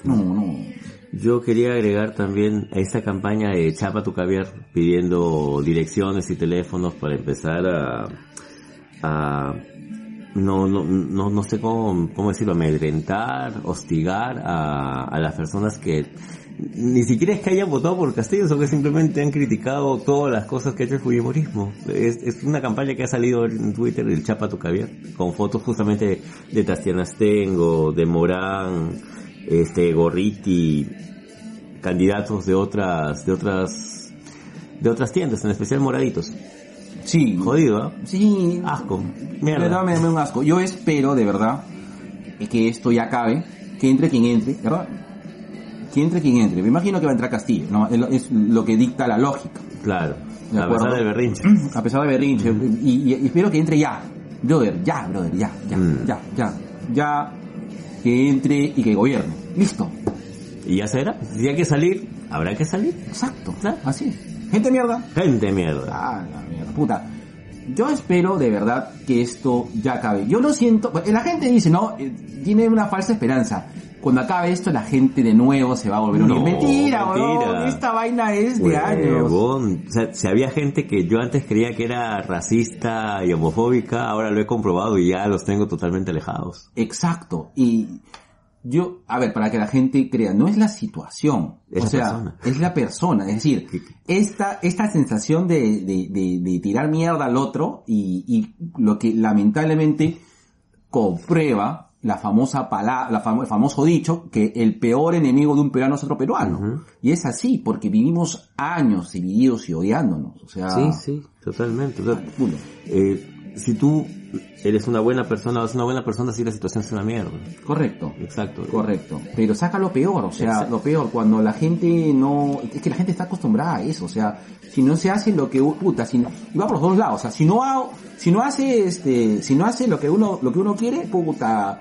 Speaker 2: No, no.
Speaker 3: Yo quería agregar también a esta campaña de Chapa tu caviar pidiendo direcciones y teléfonos para empezar a, a no, no, no, no sé cómo, cómo decirlo, amedrentar, hostigar a, a las personas que ni siquiera es que hayan votado por Castillo, sino que simplemente han criticado todas las cosas que ha hecho el Fujimorismo. Es, es una campaña que ha salido en Twitter del Chapa tu caviar, con fotos justamente de, Tastiana Stengo, de Morán, este, Gorriti, candidatos de otras, de otras, de otras tiendas, en especial moraditos.
Speaker 2: Sí.
Speaker 3: Jodido, ¿ah?
Speaker 2: Sí.
Speaker 3: Asco.
Speaker 2: De
Speaker 3: Mierda.
Speaker 2: verdad me da un asco. Yo espero, de verdad, que esto ya acabe, que entre quien entre, ¿verdad? Que entre quien entre. Me imagino que va a entrar Castillo, ¿no? Es lo- que dicta la lógica.
Speaker 3: Claro.
Speaker 2: De
Speaker 3: A pesar del berrinche. *clears throat*
Speaker 2: A pesar de berrinche. Y, y- y espero que entre ya. Brother, ya, brother, ya, ya,
Speaker 3: Mm.
Speaker 2: ya, ya. Ya. Que entre y que gobierne. Listo.
Speaker 3: Y ya será. Si hay que salir, habrá que salir.
Speaker 2: Exacto.
Speaker 3: Claro.
Speaker 2: Así. Gente mierda.
Speaker 3: Gente mierda.
Speaker 2: Ah, la mierda, puta. Yo espero de verdad que esto ya acabe. Yo lo siento, la gente dice, no, Eh, tiene una falsa esperanza. Cuando acabe esto, la gente de nuevo se va a volver a unir.
Speaker 3: No,
Speaker 2: mentira,
Speaker 3: mentira.
Speaker 2: esta vaina es de años.
Speaker 3: O sea, si había gente que yo antes creía que era racista y homofóbica, ahora lo he comprobado y ya los tengo totalmente alejados.
Speaker 2: Exacto. Y yo, a ver, para que la gente crea, no es la situación.
Speaker 3: Es
Speaker 2: o sea,
Speaker 3: persona.
Speaker 2: es la persona. Es decir, *laughs* esta, esta sensación de, de, de, de tirar mierda al otro y, y lo que lamentablemente comprueba la famosa palabra, la famo- el famoso dicho que el peor enemigo de un peruano es otro peruano. Y es así, porque vivimos años divididos y odiándonos. O sea,
Speaker 3: Sí, sí, totalmente. O sea, eh, si tú eres una buena persona, vas una buena persona, si la situación es una mierda.
Speaker 2: Correcto.
Speaker 3: Exacto.
Speaker 2: Correcto. Pero saca lo peor, o sea,
Speaker 3: Exacto.
Speaker 2: lo peor, cuando la gente no, es que la gente está acostumbrada a eso, o sea, si no se hace lo que, puta, si no, y va por los dos lados, o sea, si no ha- si no hace, este, si no hace lo que uno, lo que uno quiere, puta,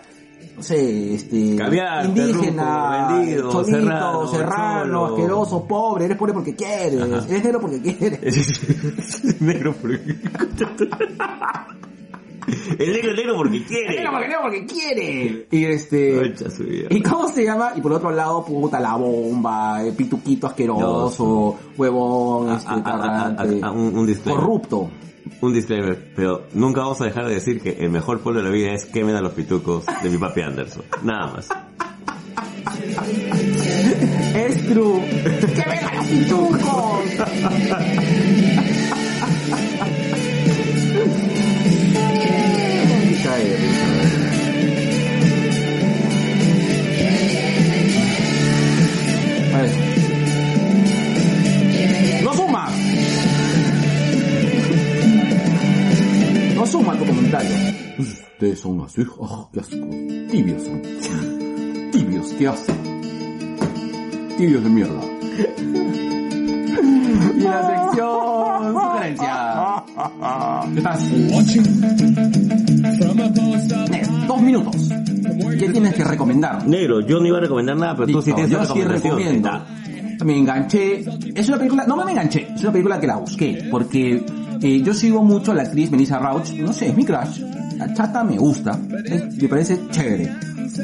Speaker 2: no sé, este,
Speaker 3: Caviar,
Speaker 2: indígena,
Speaker 3: terruco, vendido,
Speaker 2: cholito,
Speaker 3: serrano,
Speaker 2: asqueroso, pobre, eres pobre porque quieres,
Speaker 3: Ajá.
Speaker 2: eres negro porque quieres. *laughs*
Speaker 3: negro porque... *laughs* El negro es negro porque quiere.
Speaker 2: Negro porque negro porque quiere. Y este,
Speaker 3: Concha su vida.
Speaker 2: ¿Y cómo se llama? Y por otro lado, puta, la bomba, el pituquito asqueroso, huevón,
Speaker 3: Ah,
Speaker 2: este,
Speaker 3: ah, ah, ah, un, un
Speaker 2: corrupto.
Speaker 3: Un disclaimer, pero nunca vamos a dejar de decir que el mejor pueblo de la vida es quemen a los pitucos de mi papi Anderson. Nada más.
Speaker 2: Es true. ¡Que vengan los pitucos! Cae Suma tu comentario. Ustedes son así. ¡Oh, qué asco! Tibios son. Tibios, qué asco. Tibios de mierda. Y la sección sugerencia. ¿Qué estás? Dos minutos. ¿Qué tienes que recomendar?
Speaker 3: Negro, yo no iba a recomendar nada, pero tú sí
Speaker 2: Listo,
Speaker 3: tienes
Speaker 2: yo sí recomiendo. Me enganché. Es una película, no me enganché, es una película que la busqué, porque eh, yo sigo mucho a la actriz Melissa Rauch, no sé, es mi crush. La chata me gusta, es- me parece chévere.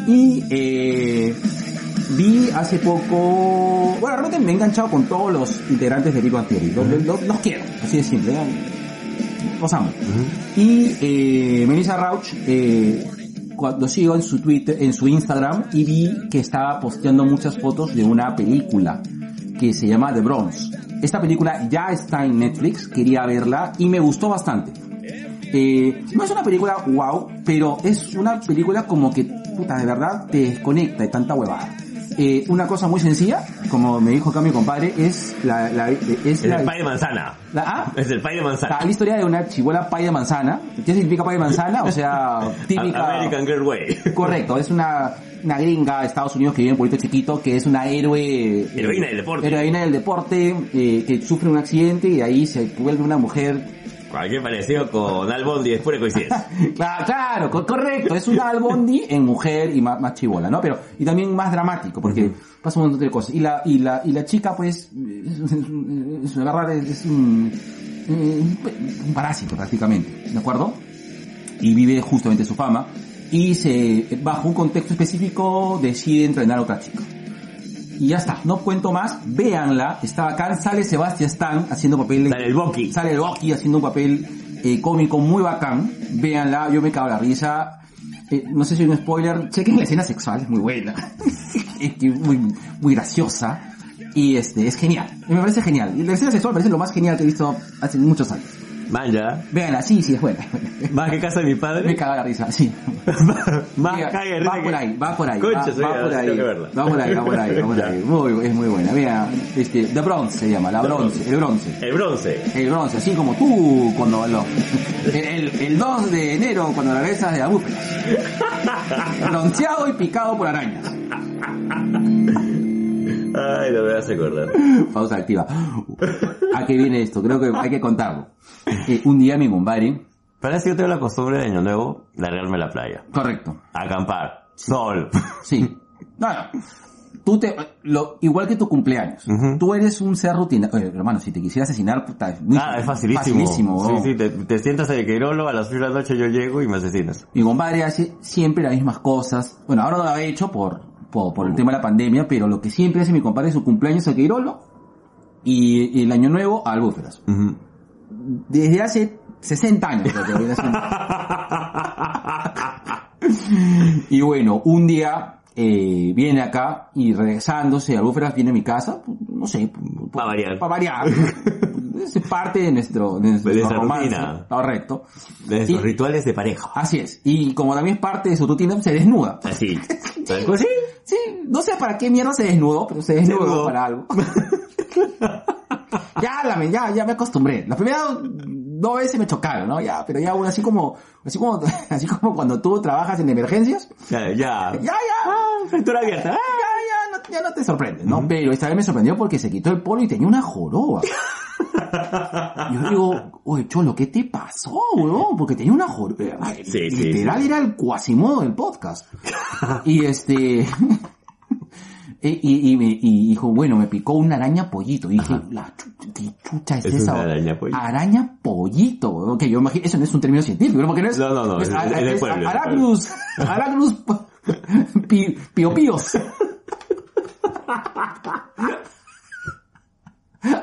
Speaker 2: Y eh, vi hace poco, bueno, realmente me he enganchado con todos los integrantes de Big Bang Theory, los, los- los quiero, así de simple, ¿no? los amo. Y eh, Melissa Rauch, eh, cuando sigo en su Twitter, en su Instagram, y vi que estaba posteando muchas fotos de una película que se llama The Bronze. Esta película ya está en Netflix, quería verla y me gustó bastante. Eh, no es una película wow, pero es una película como que, puta, de verdad te desconecta de tanta huevada. Eh, una cosa muy sencilla, como me dijo acá mi compadre, es la, la- es
Speaker 3: Es
Speaker 2: la,
Speaker 3: el pay de manzana.
Speaker 2: la- ¿ah?
Speaker 3: Es el pay de manzana.
Speaker 2: La historia de una chibola pay de manzana. ¿Qué significa pay de manzana? O sea, *laughs* típica...
Speaker 3: American Girl Way.
Speaker 2: Correcto, es una, una gringa de Estados Unidos que vive en un pueblito chiquito, que es una héroe...
Speaker 3: Heroína del deporte.
Speaker 2: Heroína del deporte, eh, que sufre un accidente y ahí se vuelve una mujer...
Speaker 3: Cualquier parecido con Al Bondi es pura coincidencia. *laughs*
Speaker 2: Claro, claro, co- correcto, es una albondi en mujer y más, más chibola, ¿no? Pero, y también más dramático, porque pasa un montón de cosas. Y la, y la, y la chica, pues, *laughs* es, es, es, un, un, un parásito prácticamente, ¿de acuerdo? y vive justamente su fama y se bajo un contexto específico decide entrenar a otra chica. Y ya está, no cuento más, véanla, está bacán, sale Sebastián Stan haciendo papel
Speaker 3: Sale el Bucky.
Speaker 2: sale el Bucky haciendo un papel eh, cómico muy bacán, véanla, yo me cago la risa, Eh, no sé si hay un spoiler, chequen la escena sexual, es muy buena, *laughs* es que muy, muy graciosa. Y este, es genial, me parece genial, la escena sexual me parece lo más genial que he visto hace muchos años.
Speaker 3: Manja.
Speaker 2: Véanla, sí, sí, es buena, es buena.
Speaker 3: Más que casa de mi
Speaker 2: Me
Speaker 3: padre.
Speaker 2: caga la risa, sí. *laughs*
Speaker 3: Más caga de
Speaker 2: va
Speaker 3: risa
Speaker 2: por ahí, va por ahí,
Speaker 3: Concha,
Speaker 2: va, va por ahí, va por ahí, va por ahí, va por ahí. Muy, es muy buena. Vea, este, The Bronze se llama, la bronce, el bronce.
Speaker 3: El bronce.
Speaker 2: El bronce, así como tú cuando lo, *laughs* el, el, el 2 de enero cuando regresas de la *laughs* búsqueda. Bronceado y picado por arañas.
Speaker 3: Ay, lo me hace acordar.
Speaker 2: Pausa activa. ¿A qué viene esto? Creo que hay que contarlo. Eh, un día mi compadre,
Speaker 3: Parece que yo tengo la costumbre de año nuevo largarme a la playa.
Speaker 2: correcto,
Speaker 3: Acampar. Sol.
Speaker 2: Sí. No, no. Tú te, lo, igual que tu cumpleaños.
Speaker 3: Ujú.
Speaker 2: Tú eres un ser rutinario. Oye, hermano, si te quisiera asesinar, puta, es muy
Speaker 3: ah, es facilísimo.
Speaker 2: Facilísimo,
Speaker 3: sí, sí, te, te sientas en el Queirolo, a las 6 de la noche yo llego y me asesinas.
Speaker 2: Mi compadre hace siempre las mismas cosas. Bueno, ahora no lo ha hecho por, por, por el tema de la pandemia, pero lo que siempre hace mi compadre es su cumpleaños al Queirolo y, y el año nuevo al Búferas.
Speaker 3: Ujú.
Speaker 2: Desde hace 60 años. *laughs* Y bueno, un día eh, viene acá y regresándose a Búferas viene a mi casa, no sé,
Speaker 3: Pa' variar.
Speaker 2: Para variar. *laughs* Es parte de nuestro, de nuestro
Speaker 3: De nuestra
Speaker 2: romance.
Speaker 3: rutina.
Speaker 2: Correcto.
Speaker 3: De
Speaker 2: Y-
Speaker 3: rituales de pareja.
Speaker 2: Así es. Y como también es parte de su rutina, se desnuda.
Speaker 3: Así. ¿Sabes *laughs* cómo? Sí.
Speaker 2: Sí, no sé para qué mierda se desnudó, pero se desnudó
Speaker 3: desnudó.
Speaker 2: para algo. *laughs* ya, la, ya, ya me acostumbré. Las primeras dos veces me chocaron, ¿no? Ya, pero ya uno así como, así como, *laughs* así como cuando tú trabajas en emergencias,
Speaker 3: Ya, ya.
Speaker 2: ya, ya,
Speaker 3: Ah, fractura abierta.
Speaker 2: ya,
Speaker 3: Ah.
Speaker 2: ya, no, ya no te sorprende, ¿no? Pero esta vez me sorprendió porque se quitó el polo y tenía una joroba. *laughs* Yo digo, oye, Cholo, ¿qué te pasó, weón? Porque tenía una joroba.
Speaker 3: Sí, sí,
Speaker 2: Literal era el cuasimodo del podcast. Y este... *laughs* Y, y, y me y dijo, bueno, me picó una araña pollito. Y dije, la chu- ¿qué chucha es,
Speaker 3: Es
Speaker 2: esa?
Speaker 3: una araña pollito.
Speaker 2: Araña pollito. Que yo imagino, eso no es un término científico, ¿no? Porque no es...
Speaker 3: No, no, no,
Speaker 2: es,
Speaker 3: es- es
Speaker 2: es
Speaker 3: pueblo,
Speaker 2: Arachnus, *laughs* Arachnus *laughs* pi-. *laughs*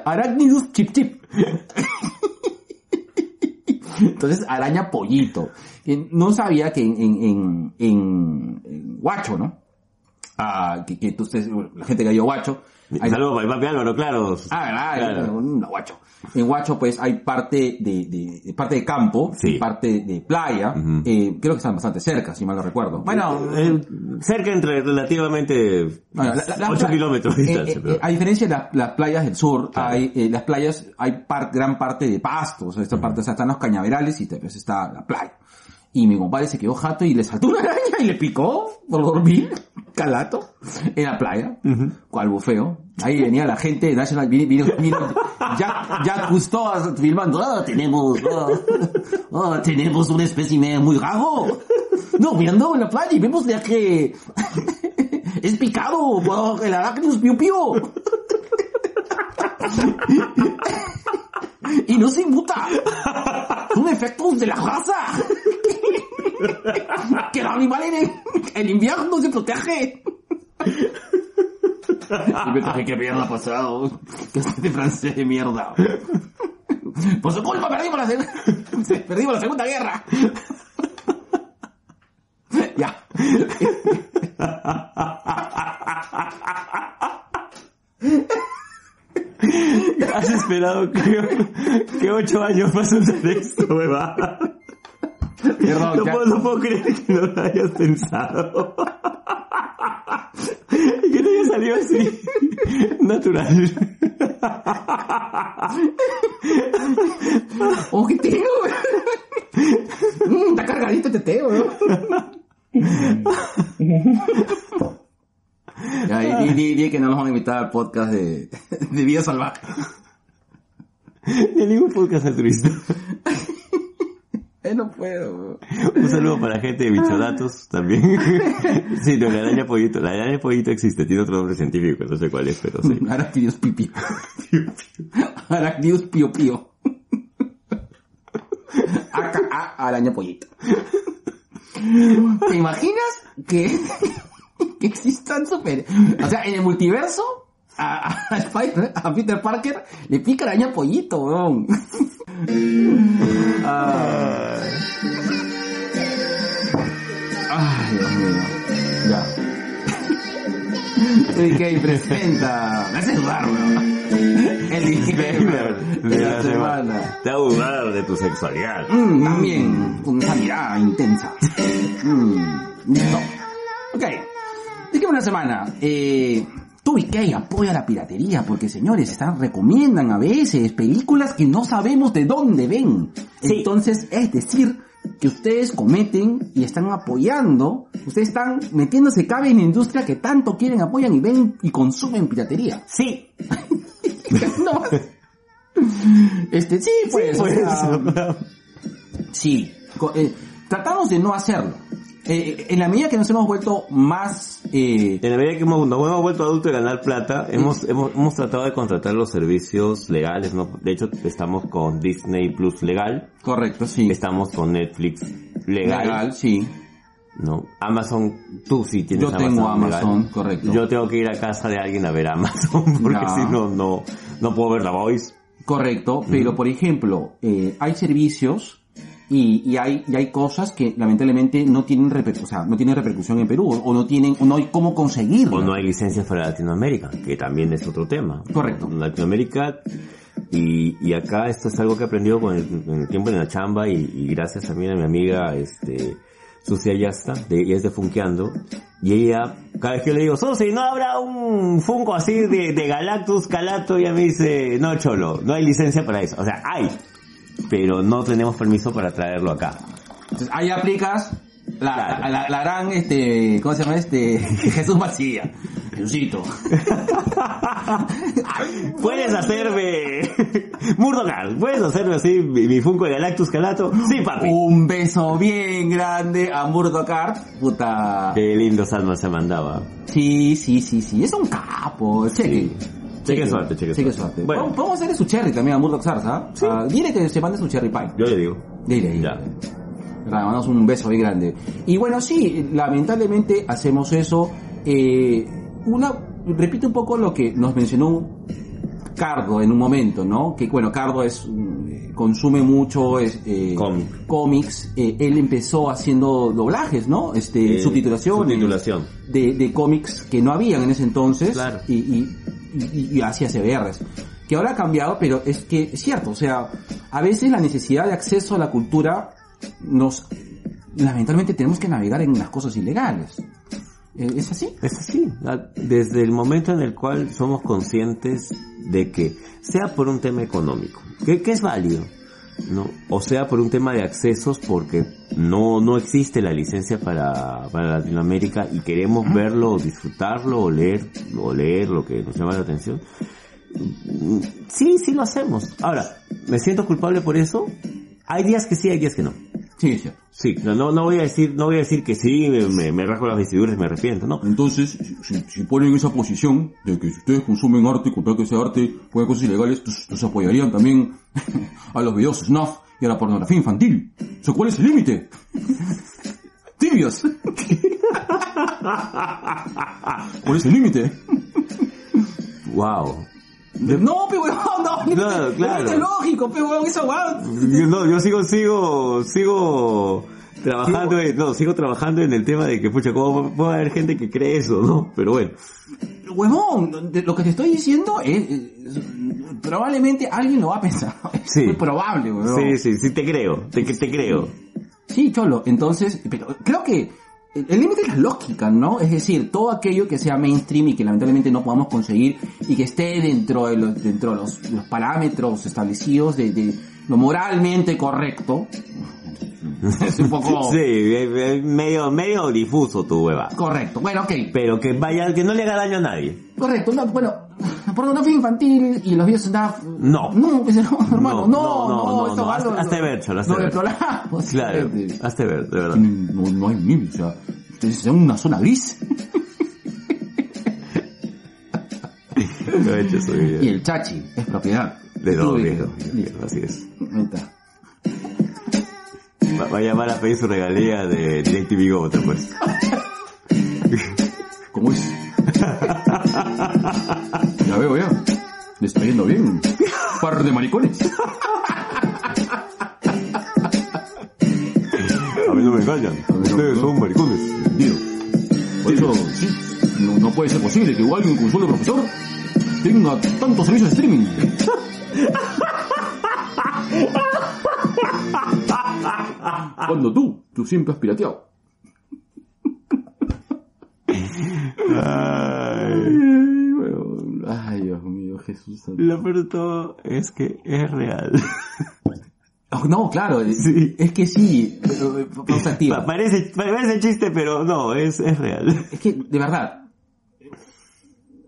Speaker 2: Arachnidus chip chip. Entonces, araña pollito. No sabía que en, en, en, en- Huacho, ¿no? Ah, que, que entonces, la gente que ha ido a Huacho. hay-
Speaker 3: Saludos para el papi Álvaro, claro.
Speaker 2: Ah, verdad,
Speaker 3: Claro.
Speaker 2: un Huacho. En Huacho, pues, hay parte de, de, de- parte de campo,
Speaker 3: Sí.
Speaker 2: parte de playa. Eh, creo que están bastante cerca, si mal no recuerdo. Bueno,
Speaker 3: Eh, cerca entre relativamente
Speaker 2: Bueno, la- la- la
Speaker 3: 8
Speaker 2: pla-
Speaker 3: kilómetros de
Speaker 2: eh,
Speaker 3: distancia.
Speaker 2: eh,
Speaker 3: pero-
Speaker 2: eh, a diferencia de las, playas del sur,
Speaker 3: Claro.
Speaker 2: hay, eh, las playas, hay par- gran parte de pastos, esta parte, o sea, están los cañaverales y después está la playa. Y mi compadre se quedó jato y le saltó una araña y le picó por dormir, calato, en la playa, cual bufeo. Ahí venía la gente de National, vino, vino, vino Jack, Jack Cousteau filmando, "Ah, tenemos, ah, ah, tenemos un espécimen muy raro. No, mirando en la playa y vemos ya que *laughs* es picado por el Arachnus piu piu. Y no se inmuta. Son efectos de la raza. que el animal en el invierno se protege. Y me que mierda pasado. Que este francés de mierda. Por su culpa perdimos la, perdimos la segunda guerra. ya. *laughs*
Speaker 3: Has esperado que, que ocho años para soltar esto, huevada.
Speaker 2: Perdón,
Speaker 3: No
Speaker 2: ya.
Speaker 3: puedo, no puedo creer que no lo hayas pensado. Y que te haya salido así. Natural.
Speaker 2: ¡Oh, qué teo! Mm, está cargadito este teo, ¿no? *laughs* Ya, y di, di- di que no nos van a invitar al podcast de, *laughs* de vida salvaje.
Speaker 3: Ni ningún podcast altruista. *laughs*
Speaker 2: Eh, no puedo.
Speaker 3: Un saludo para la gente de Bichodatos también. *laughs* Sí, no, la araña pollito. La araña pollito existe, tiene otro nombre científico, no sé cuál es, pero sí.
Speaker 2: Aracnidius pipio. Aracnidius pio pio. AKA araña pollito. ¿Te imaginas que, *laughs* que existan super... O sea, en el multiverso, a, a, Spider- a Peter Parker le pica araña pollito, weón. Ah. *laughs* Ay, Dios mío. Ya. *laughs* TDK presenta. Me hace dudar, weón. El disclaimer de la semana.
Speaker 3: Te va a dudar de tu sexualidad.
Speaker 2: Mm, también con esa mirada intensa. Mm, listo. Ok. De la semana. Eh, TubiK apoya la piratería porque, señores, están, recomiendan a veces películas que no sabemos de dónde ven.
Speaker 3: Sí.
Speaker 2: Entonces, es decir, que ustedes cometen y están apoyando, ustedes están metiéndose cabe en la industria que tanto quieren, apoyan y ven y consumen piratería.
Speaker 3: Sí. *laughs*
Speaker 2: no. Este, sí, pues,
Speaker 3: Pues, *laughs*
Speaker 2: sea, Sí, co- eh, tratamos de no hacerlo. Eh, en la medida que nos hemos vuelto más... Eh,
Speaker 3: En la medida que hemos, nos hemos vuelto adultos y ganar plata, hemos, hemos, hemos tratado de contratar los servicios legales, ¿no? De hecho, estamos con Disney Plus legal,
Speaker 2: correcto, sí.
Speaker 3: estamos con Netflix legal,
Speaker 2: Legal, sí.
Speaker 3: ¿no? Amazon, tú sí tienes
Speaker 2: Yo tengo
Speaker 3: Amazon legal.
Speaker 2: Amazon, correcto.
Speaker 3: Yo tengo que ir a casa de alguien a ver Amazon, *laughs* porque
Speaker 2: No.
Speaker 3: si no, no, no puedo ver la voice.
Speaker 2: Correcto, pero por ejemplo, eh, hay servicios y, y hay y hay cosas que lamentablemente no tienen reper- o sea, no tienen repercusión en Perú o no tienen o no hay cómo conseguirlo.
Speaker 3: O no hay licencias para Latinoamérica, que también es otro tema.
Speaker 2: Correcto.
Speaker 3: Latinoamérica, y, y acá esto es algo que he aprendido con el, con el tiempo en la chamba y, y gracias también a mi amiga, este, Sucia Yasta, de, ella es de Funkeando, y ella, cada vez que le digo, Susi, ¿no habrá un Funko así de, de Galactus, Calato? Y ella me dice, no, cholo, no hay licencia para eso. O sea, hay, pero no tenemos permiso para traerlo acá.
Speaker 2: Entonces, ahí aplicas la,
Speaker 3: Claro.
Speaker 2: la, la- la gran, este, ¿cómo se llama este? *laughs* Jesús Macía. Jesucito. *laughs*
Speaker 3: Puedes hacerme, *laughs* Murdogar, puedes hacerme así mi, mi Funko de Galactus, Calato? Sí, papi.
Speaker 2: Un beso bien grande a Murdocart. Puta.
Speaker 3: Qué lindo Salma se mandaba.
Speaker 2: Sí, sí, sí, sí. Es un capo. Cheque.
Speaker 3: Suerte, cheque suerte.
Speaker 2: suerte.
Speaker 3: Bueno.
Speaker 2: Podemos- hacerle su cherry también a Murdoc Sars, ¿ah? Ah, dile que se mande su cherry pie.
Speaker 3: Yo le digo.
Speaker 2: Dile, dile.
Speaker 3: Ya.
Speaker 2: Le mandamos un beso bien grande. Y bueno, sí, lamentablemente hacemos eso. Eh, una, repito un poco lo que nos mencionó Cardo en un momento, ¿no? Que bueno, Cardo es, mm, consume mucho es, eh,
Speaker 3: Cómic.
Speaker 2: cómics. Eh, él empezó haciendo doblajes, ¿no? Este,
Speaker 3: Eh,
Speaker 2: subtitulaciones.
Speaker 3: subtitulación.
Speaker 2: De, de cómics que no habían en ese entonces.
Speaker 3: Claro.
Speaker 2: Y, y, y, y hacía CBRs. Que ahora ha cambiado, pero es que es cierto, o sea, a veces la necesidad de acceso a la cultura nos, lamentablemente tenemos que navegar en las cosas ilegales. ¿Es así?
Speaker 3: Es así. Desde el momento en el cual somos conscientes de que, sea por un tema económico, que, que es válido, ¿no? O sea por un tema de accesos porque no, no existe la licencia para, para Latinoamérica y queremos verlo, disfrutarlo, o leer, o leer lo que nos llama la atención. Mm, Sí, sí lo hacemos. Ahora, ¿me siento culpable por eso? Hay días que sí, hay días que no.
Speaker 2: Sí, es cierto.
Speaker 3: Sí, no, no, no voy a decir, no voy a decir que sí, me, me, las vestiduras y me arrepiento, no.
Speaker 2: Entonces, si, si- ponen esa posición de que si ustedes consumen arte, con tal que sea arte, pueden cosas ilegales, entonces, entonces apoyarían también *laughs* a los videos snuff y a la pornografía infantil. O sea, ¿cuál es el límite? *laughs* Tibios. *laughs* ¿Cuál es el límite?
Speaker 3: Wow.
Speaker 2: No, pero weón, no,
Speaker 3: Claro, claro.
Speaker 2: límite lógico, pero weón, esa weón.
Speaker 3: No, yo sigo, sigo, sigo trabajando en, no, sigo trabajando en el tema de que, pucha, cómo puede haber gente que cree eso, ¿no? Pero bueno.
Speaker 2: Huevón, lo que te estoy diciendo es, es- probablemente alguien lo va a pensar. *laughs* Es
Speaker 3: Sí.
Speaker 2: muy probable, weón.
Speaker 3: Sí, sí, sí, te creo, te, te creo.
Speaker 2: Sí, Cholo, entonces, pero creo que el límite es la lógica, ¿no? Es decir, todo aquello que sea mainstream y que lamentablemente no podamos conseguir y que esté dentro de los, dentro de los, los parámetros establecidos de, de lo moralmente correcto, *laughs* es un poco
Speaker 3: Sí, es- es medio, medio difuso tu hueva.
Speaker 2: correcto. Bueno, ok,
Speaker 3: Pero que vaya, que no le haga daño a nadie.
Speaker 2: correcto. No, bueno, *laughs* pornografía infantil y los videos snuff.
Speaker 3: No.
Speaker 2: No, no, hermano, no, no,
Speaker 3: No, no, no, no,
Speaker 2: va
Speaker 3: hazte-
Speaker 2: lo-.
Speaker 3: Claro, hazte ver, de verdad.
Speaker 2: No, no hay límite, o sea, son una zona gris.
Speaker 3: Lo he hecho, soy- *laughs*
Speaker 2: Y el chachi es propiedad.
Speaker 3: De dos,
Speaker 2: Tú,
Speaker 3: viejo.
Speaker 2: listo.
Speaker 3: Así es.
Speaker 2: Ahí está.
Speaker 3: Va, a llamar a pedir su regalía de DirecTV Go, pues. *laughs*
Speaker 2: ¿Cómo es? Ya veo ya. Le está yendo bien. Par de maricones.
Speaker 3: A mí no me engañan. Ustedes
Speaker 2: no.
Speaker 3: son maricones.
Speaker 2: Tío. Por eso, sí, no, no puede ser posible que alguien con sueldo de profesor tenga tantos servicios de streaming. Cuando tú, tú siempre has pirateado.
Speaker 3: Ay.
Speaker 2: Ay, Dios mío, Jesús. santo.
Speaker 3: Lo peor de todo es que es real. *laughs*
Speaker 2: Oh, no, claro, es-
Speaker 3: Sí.
Speaker 2: es que sí, eh, pausa activa.
Speaker 3: Pa- parece, parece chiste, pero no, es, es real.
Speaker 2: Es que, de verdad,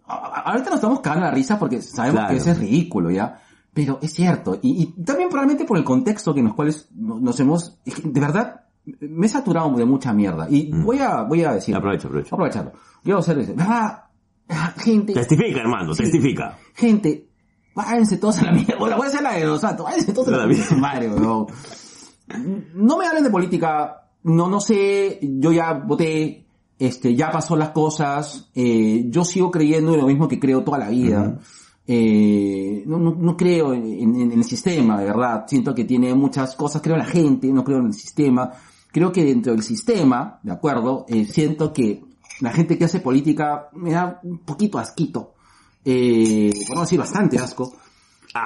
Speaker 2: ahorita nos estamos cagando la risa porque sabemos
Speaker 3: Claro.
Speaker 2: que eso es ridículo, ¿ya? Pero es cierto, y, y también probablemente por el contexto que en los cuales no- nos hemos, es que, de verdad, me he saturado de mucha mierda. Y
Speaker 3: Mm.
Speaker 2: voy a, voy a decir,
Speaker 3: Aprovecho, aprovecho.
Speaker 2: aprovecharlo. Quiero eso. ¿Verdad? Gente,
Speaker 3: Testifica, hermano,
Speaker 2: Sí.
Speaker 3: testifica.
Speaker 2: gente, váyanse todos a la mierda. Bueno, voy a hacer la de los santos, váyanse todos a la mierda. Madre, weón. No me hablen de política, no, no sé, yo ya voté, este, ya pasó las cosas, eh, yo sigo creyendo en lo mismo que creo toda la vida. Eh, no, no, no creo en, en- en el sistema, de verdad. Siento que tiene muchas cosas, creo en la gente, no creo en el sistema. Creo que dentro del sistema, de acuerdo, eh, siento que la gente que hace política me da un poquito asquito. Eh, por no decir bastante asco.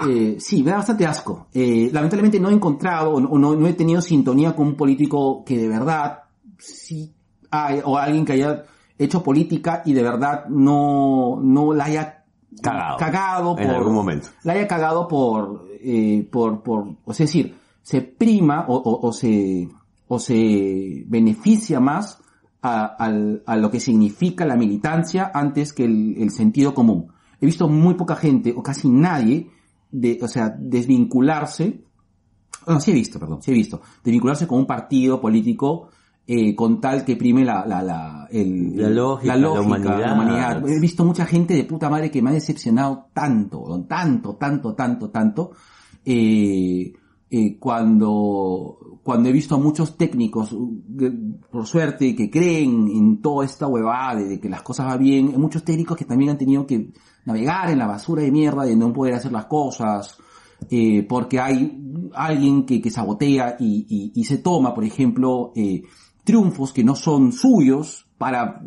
Speaker 2: Eh, sí, me da bastante asco. Eh, lamentablemente no he encontrado o no, no- no he tenido sintonía con un político que de verdad sí hay, o alguien que haya hecho política y de verdad no, no la haya
Speaker 3: Cagado.
Speaker 2: cagado
Speaker 3: En
Speaker 2: por-
Speaker 3: algún momento.
Speaker 2: la haya cagado por, eh, por, por, o sea, es decir, se prima o, o, o se, o se beneficia más a, al- a lo que significa la militancia antes que el, el sentido común. He visto muy poca gente, o casi nadie, de, o sea, desvincularse, no, sí he visto, perdón, sí he visto, desvincularse con un partido político eh, con tal que prime la, la, la, el-
Speaker 3: La lógica, la humanidad.
Speaker 2: humanidad. He visto mucha gente de puta madre que me ha decepcionado tanto, tanto, tanto, tanto, tanto, eh, eh, cuando, cuando he visto a muchos técnicos, uh, por suerte, que creen en toda esta huevada de, que las cosas van bien, hay muchos técnicos que también han tenido que navegar en la basura de mierda de no poder hacer las cosas, eh, porque hay alguien que, que sabotea y, y- y se toma, por ejemplo, eh, triunfos que no son suyos para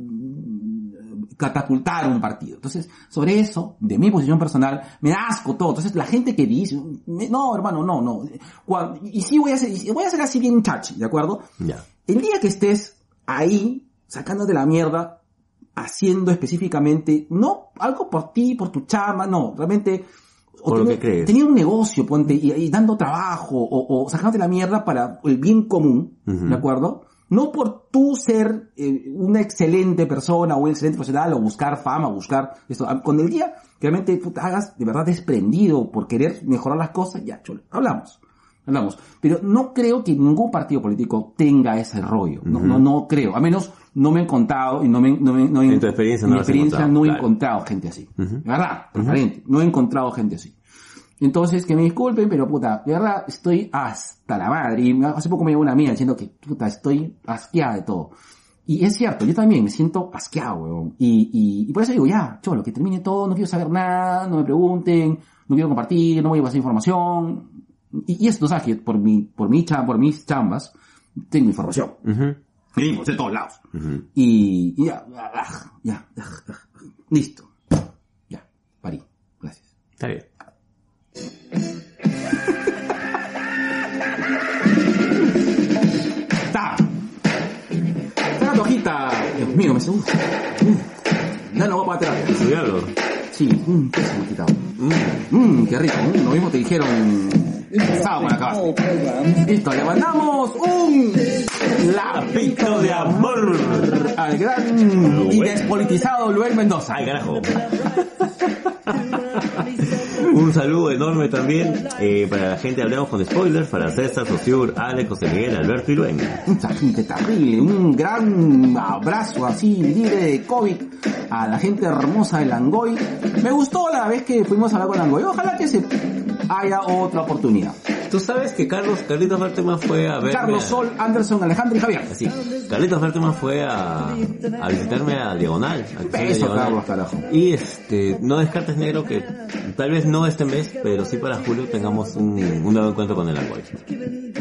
Speaker 2: catapultar un partido. Entonces, sobre eso, de mi posición personal, me da asco todo. Entonces, la gente que dice, me- no, hermano, no, no. Y sí voy a hacer, voy a hacer así bien chachi, ¿de acuerdo?
Speaker 3: Ya.
Speaker 2: El día que estés ahí, sacándote la mierda, haciendo específicamente, no algo por ti, por tu chama, no, realmente... o
Speaker 3: Por lo
Speaker 2: tener-
Speaker 3: que crees.
Speaker 2: Tener un negocio, ponte, y, y dando trabajo, o, o sacándote la mierda para el bien común. ¿de acuerdo? No por tú ser eh, una excelente persona o un excelente profesional o buscar fama, buscar esto. Ah, Con el día que realmente tú te hagas de verdad desprendido por querer mejorar las cosas, ya, cholo, hablamos. hablamos. Pero no creo que ningún partido político tenga ese rollo. No, no, no creo. A menos no me he encontrado y no me, no me- no
Speaker 3: En tu experiencia
Speaker 2: en
Speaker 3: no
Speaker 2: mi experiencia
Speaker 3: encontrado,
Speaker 2: no he
Speaker 3: claro.
Speaker 2: encontrado gente así. Verdad, transparente. No he encontrado gente así. Entonces, que me disculpen, pero puta, de verdad, estoy hasta la madre. Y hace poco me llegó una amiga diciendo que, puta, estoy asqueada de todo. Y es cierto, yo también me siento asqueado, weón. Y, y, y por eso digo, ya, cholo, que termine todo, no quiero saber nada, no me pregunten, no quiero compartir, no voy a pasar información. Y, y esto, ¿sabes? Que por mi, por mi chamba, por mis chambas, tengo información.
Speaker 3: Ujú,
Speaker 2: Venimos de todos lados.
Speaker 3: ujú.
Speaker 2: Y, y ya, ya, ya, ya, ya. listo. Ya, parí. Gracias.
Speaker 3: Está bien.
Speaker 2: Hojita! Dios mío, me seguro. Ya no voy para atrás.
Speaker 3: Estudiarlo.
Speaker 2: Sí, mmm, qué se me ha quitado. Mmm, qué rico. mm, lo mismo te dijeron con la cabeza. Listo, le mandamos un lapito de amor al gran y despolitizado Luis Mendoza.
Speaker 3: Ay, carajo. *laughs* Un saludo enorme también eh, para la gente, hablemos con spoilers, para César, Sociur, Alex, José Miguel, Alberto y Luen.
Speaker 2: Mucha gente terrible, un gran abrazo así libre de COVID a la gente hermosa de Langoy. Me gustó la vez que fuimos a hablar con Langoy. Ojalá que se haya otra oportunidad.
Speaker 3: Tú sabes que Carlos, Carlitos Berteman fue a ver...
Speaker 2: Carlos Sol, Anderson, Alejandro y Javier.
Speaker 3: Así, Carlitos Berteman fue a, a visitarme a Diagonal.
Speaker 2: Beso,
Speaker 3: Diagonal.
Speaker 2: Carlos, carajo.
Speaker 3: Y este, no descartes negro que tal vez no este mes, pero sí para julio tengamos un, un nuevo encuentro con el Langoy.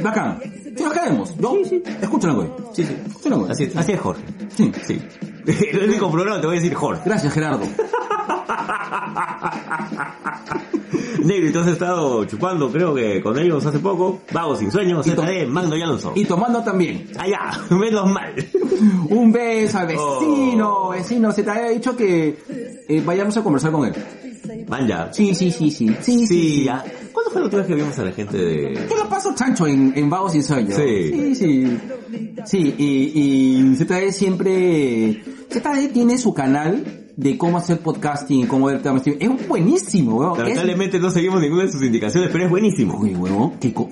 Speaker 2: Bacán. Sí, nos quedemos. Yo escucho Langoy.
Speaker 3: Sí, sí.
Speaker 2: Escucho Langoy.
Speaker 3: Así, así es Jorge.
Speaker 2: Sí.
Speaker 3: Sí. *laughs* El único programa te voy a decir Jorge.
Speaker 2: Gracias, Gerardo.
Speaker 3: Tú has estado chupando, creo que con ellos hace poco. Vago sin sueño, ZD, Magno y Alonso.
Speaker 2: Y tomando también.
Speaker 3: Allá, *laughs* menos mal.
Speaker 2: Un beso al vecino, vecino. Se te había dicho que eh, vayamos a conversar con él.
Speaker 3: Manja.
Speaker 2: Sí, sí, sí, sí. Sí,
Speaker 3: Sí, ya. ¿Cuándo fue la última vez que vimos a la gente de...
Speaker 2: Yo lo paso chancho en, en Vagos y Sueño.
Speaker 3: Sí.
Speaker 2: Sí, sí. Sí, y, y siempre... ZD tiene su canal de cómo hacer podcasting, cómo ver temas. Es buenísimo, weón. Es...
Speaker 3: Lamentablemente no seguimos ninguna de sus indicaciones, pero es buenísimo.
Speaker 2: Uy, weón, qué... co-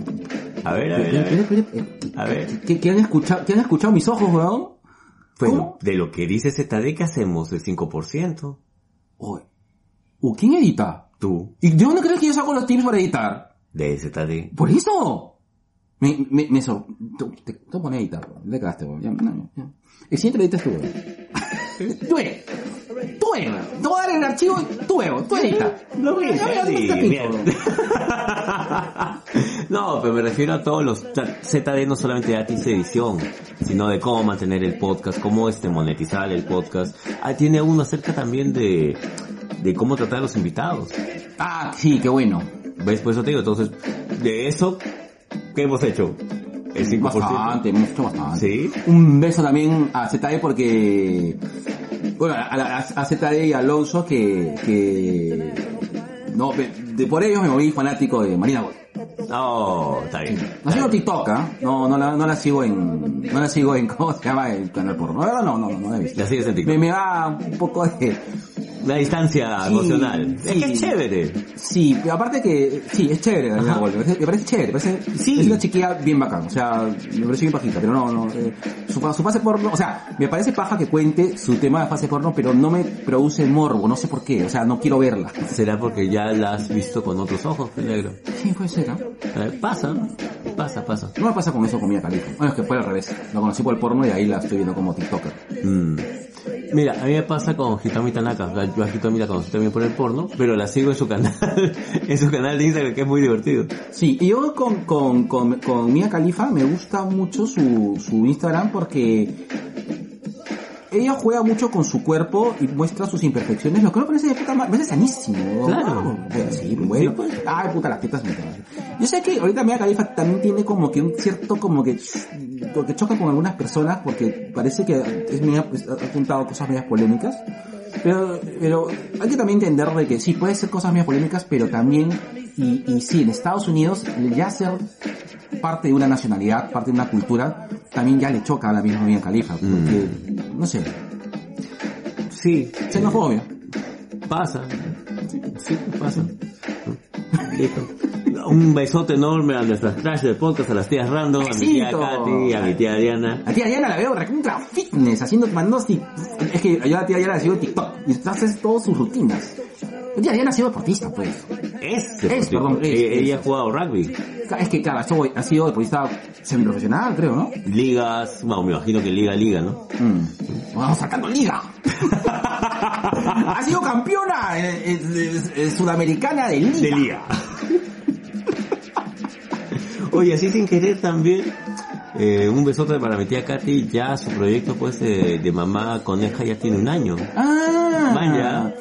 Speaker 3: A ver, a ver, a ver. A ver.
Speaker 2: ¿Qué, qué han escuchado, ¿Qué han escuchado mis ojos, weón?
Speaker 3: Bueno,
Speaker 2: ¿Cómo?
Speaker 3: de lo que dice ZD, ¿qué hacemos? El 5%.
Speaker 2: Uy. ¿O quién edita?
Speaker 3: Tú,
Speaker 2: ¿Y de dónde crees que yo saco los tips para editar?
Speaker 3: de ZD.
Speaker 2: ¡Por eso! Me, me, me. Tú, te, pones a editar, weón. Le cagaste, weón. Ya, no, ya. El siguiente lo editas tú, weón. *laughs* Weón. Te voy a dar el archivo weón. Tú editas.
Speaker 3: No, pero me refiero a todos los... ZD no solamente de edición, sino de cómo mantener el podcast, cómo este monetizar el podcast. Ah, tiene uno acerca también de, de cómo tratar a los invitados.
Speaker 2: Ah, sí, qué bueno.
Speaker 3: ¿Ves? Por eso te digo, entonces, de eso, ¿qué hemos hecho? El 5%.
Speaker 2: Bastante, hemos hecho bastante.
Speaker 3: Sí.
Speaker 2: Un beso también a ZD porque... Bueno, a, a, a ZD y Alonso que... que no, de, de- por ellos me volví fanático de Marina Gold.
Speaker 3: Oh, está bien.
Speaker 2: La sigo TikTok, ¿ah? No, no la, no la sigo en, no la sigo en, *laughs* ¿cómo se llama? El canal porno. No, no, no, no, no la he visto.
Speaker 3: La sigues en TikTok.
Speaker 2: Me, me da un poco de,
Speaker 3: La distancia
Speaker 2: Sí,
Speaker 3: emocional.
Speaker 2: sí.
Speaker 3: Es que es chévere.
Speaker 2: sí, aparte que, sí, es chévere
Speaker 3: Ajá.
Speaker 2: Me parece, me parece chévere, parece,
Speaker 3: Sí.
Speaker 2: es una chiquilla bien bacán. O sea, me parece bien pajita, pero no, no, eh, su, su fase porno, o sea, me parece paja que cuente su tema de fase porno, pero no me produce morbo, no sé por qué, o sea, no quiero verla.
Speaker 3: ¿Será porque ya la has visto con otros ojos, negro?
Speaker 2: Sí, puede ser.
Speaker 3: Eh, pasa, pasa, pasa.
Speaker 2: No me pasa con eso con Mia Khalifa. Bueno, es que fue al revés. La conocí por el porno y ahí la estoy viendo como TikToker.
Speaker 3: Mm. Mira, a mí me pasa con Hitomi Tanaka. Yo a Hitomi la conocí también por el porno, pero la sigo en su canal, *laughs* en su canal de Instagram, que es muy divertido.
Speaker 2: Sí, y yo con, con, con, con Mia Khalifa me gusta mucho su, su Instagram porque ella juega mucho con su cuerpo y muestra sus imperfecciones, lo que me parece de puta madre, parece sanísimo.
Speaker 3: Claro.
Speaker 2: Sí, bueno.
Speaker 3: Sí, pues.
Speaker 2: Ay, puta, las tetas me cagan. Yo sé que ahorita Mia Khalifa también tiene como que un cierto, como que, que choca con algunas personas porque parece que es media, pues, ha apuntado cosas medias polémicas. Pero, pero hay que también entender de que sí, puede ser cosas medias polémicas, pero también, y, y sí, en Estados Unidos ya ser parte de una nacionalidad, parte de una cultura, también ya le choca a la misma Mia Khalifa, porque, no sé,
Speaker 3: Sí,
Speaker 2: xenofobia.
Speaker 3: Pasa. Sí, pasa. Listo. Un besote enorme a nuestras crash de podcast, a las tías random, a mi tía. Katy, a mi tía Diana.
Speaker 2: A tía Diana la veo recontra fitness, haciendo, mandando. Es que yo a la tía Diana la sigo en TikTok y haces todas sus rutinas. La tía Diana ha sido deportista, pues.
Speaker 3: Es,
Speaker 2: Es, perdón, es, es.
Speaker 3: Ella ha jugado rugby.
Speaker 2: Es que, claro, sido- ha sido deportista semiprofesional, creo, ¿no?
Speaker 3: Ligas, bueno, me imagino que liga, liga, ¿no?
Speaker 2: Mm. Vamos sacando liga. *laughs* ha sido campeona eh, eh, sudamericana de liga.
Speaker 3: De liga. Oye, así sin querer también, eh, un besote para mi tía Katy, ya su proyecto pues de, de mamá coneja ya tiene un año.
Speaker 2: Ah.
Speaker 3: Vaya.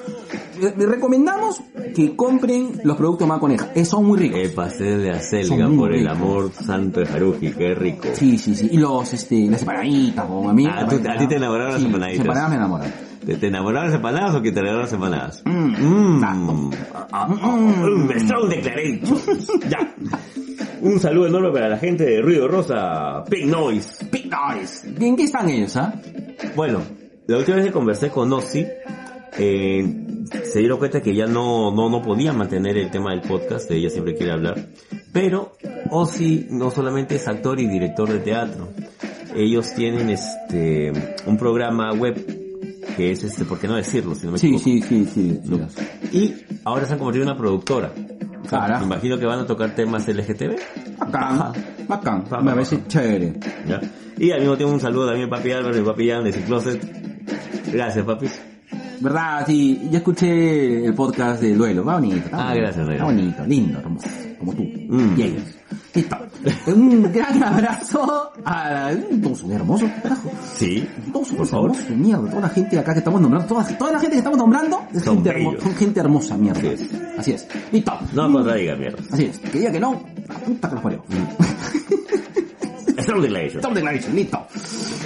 Speaker 2: Eh, Les recomendamos que compren los productos más coneja. Eh, son muy ricos.
Speaker 3: El pastel de acelga por el amor santo de Haruji, qué rico.
Speaker 2: Sí, sí, sí. Y los, este, las empanaditas, o a mí.
Speaker 3: Ah, tú- a ti te enamoraron las empanaditas.
Speaker 2: Las empanadas me enamoran.
Speaker 3: ¿Te, te enamoraron las empanadas o que te regalaron las empanadas?
Speaker 2: Mm.
Speaker 3: Mmm. Un strong declaration. *laughs* ya. Un saludo enorme para la gente de Ruido Rosa, Pink Noise.
Speaker 2: Big Noise. ¿En qué están ellos, ah?
Speaker 3: Bueno, la última vez que conversé con Ozzy, eh, se dieron cuenta que ya no, no, no podía mantener el tema del podcast, ella siempre quiere hablar. Pero Ozzy no solamente es actor y director de teatro. Ellos tienen este, un programa web que es este, ¿por qué no decirlo? Si no me
Speaker 2: Sí, sí, sí, sí. sí.
Speaker 3: Y ahora se han convertido en una productora. O sea, me imagino que van a tocar temas LGTB.
Speaker 2: Bacán. Bacán. Me parece chévere.
Speaker 3: ¿ya? Y al mismo tiempo un saludo también a papi Álvaro y papi Jan de Cicloset. Gracias, papi.
Speaker 2: ¿Verdad? Sí, ya escuché el podcast del duelo. Va bonito. está
Speaker 3: Ah,
Speaker 2: bonito,
Speaker 3: gracias,
Speaker 2: Está bonito, lindo, hermoso. Como tú.
Speaker 3: Mm.
Speaker 2: Y ellos. Listo. Un gran abrazo a todos hermosos, carajo.
Speaker 3: Sí.
Speaker 2: Todos son
Speaker 3: Por favor.
Speaker 2: hermosos, mierda. Toda la gente acá que estamos nombrando, toda, toda la gente que estamos nombrando es
Speaker 3: Son
Speaker 2: gente, hermo- son gente hermosa, mierda.
Speaker 3: Así es.
Speaker 2: Así es. Listo.
Speaker 3: No contradiga, mierda.
Speaker 2: Así es. Que diga que no, la puta que los parió.
Speaker 3: Strong
Speaker 2: Stop declaration, listo.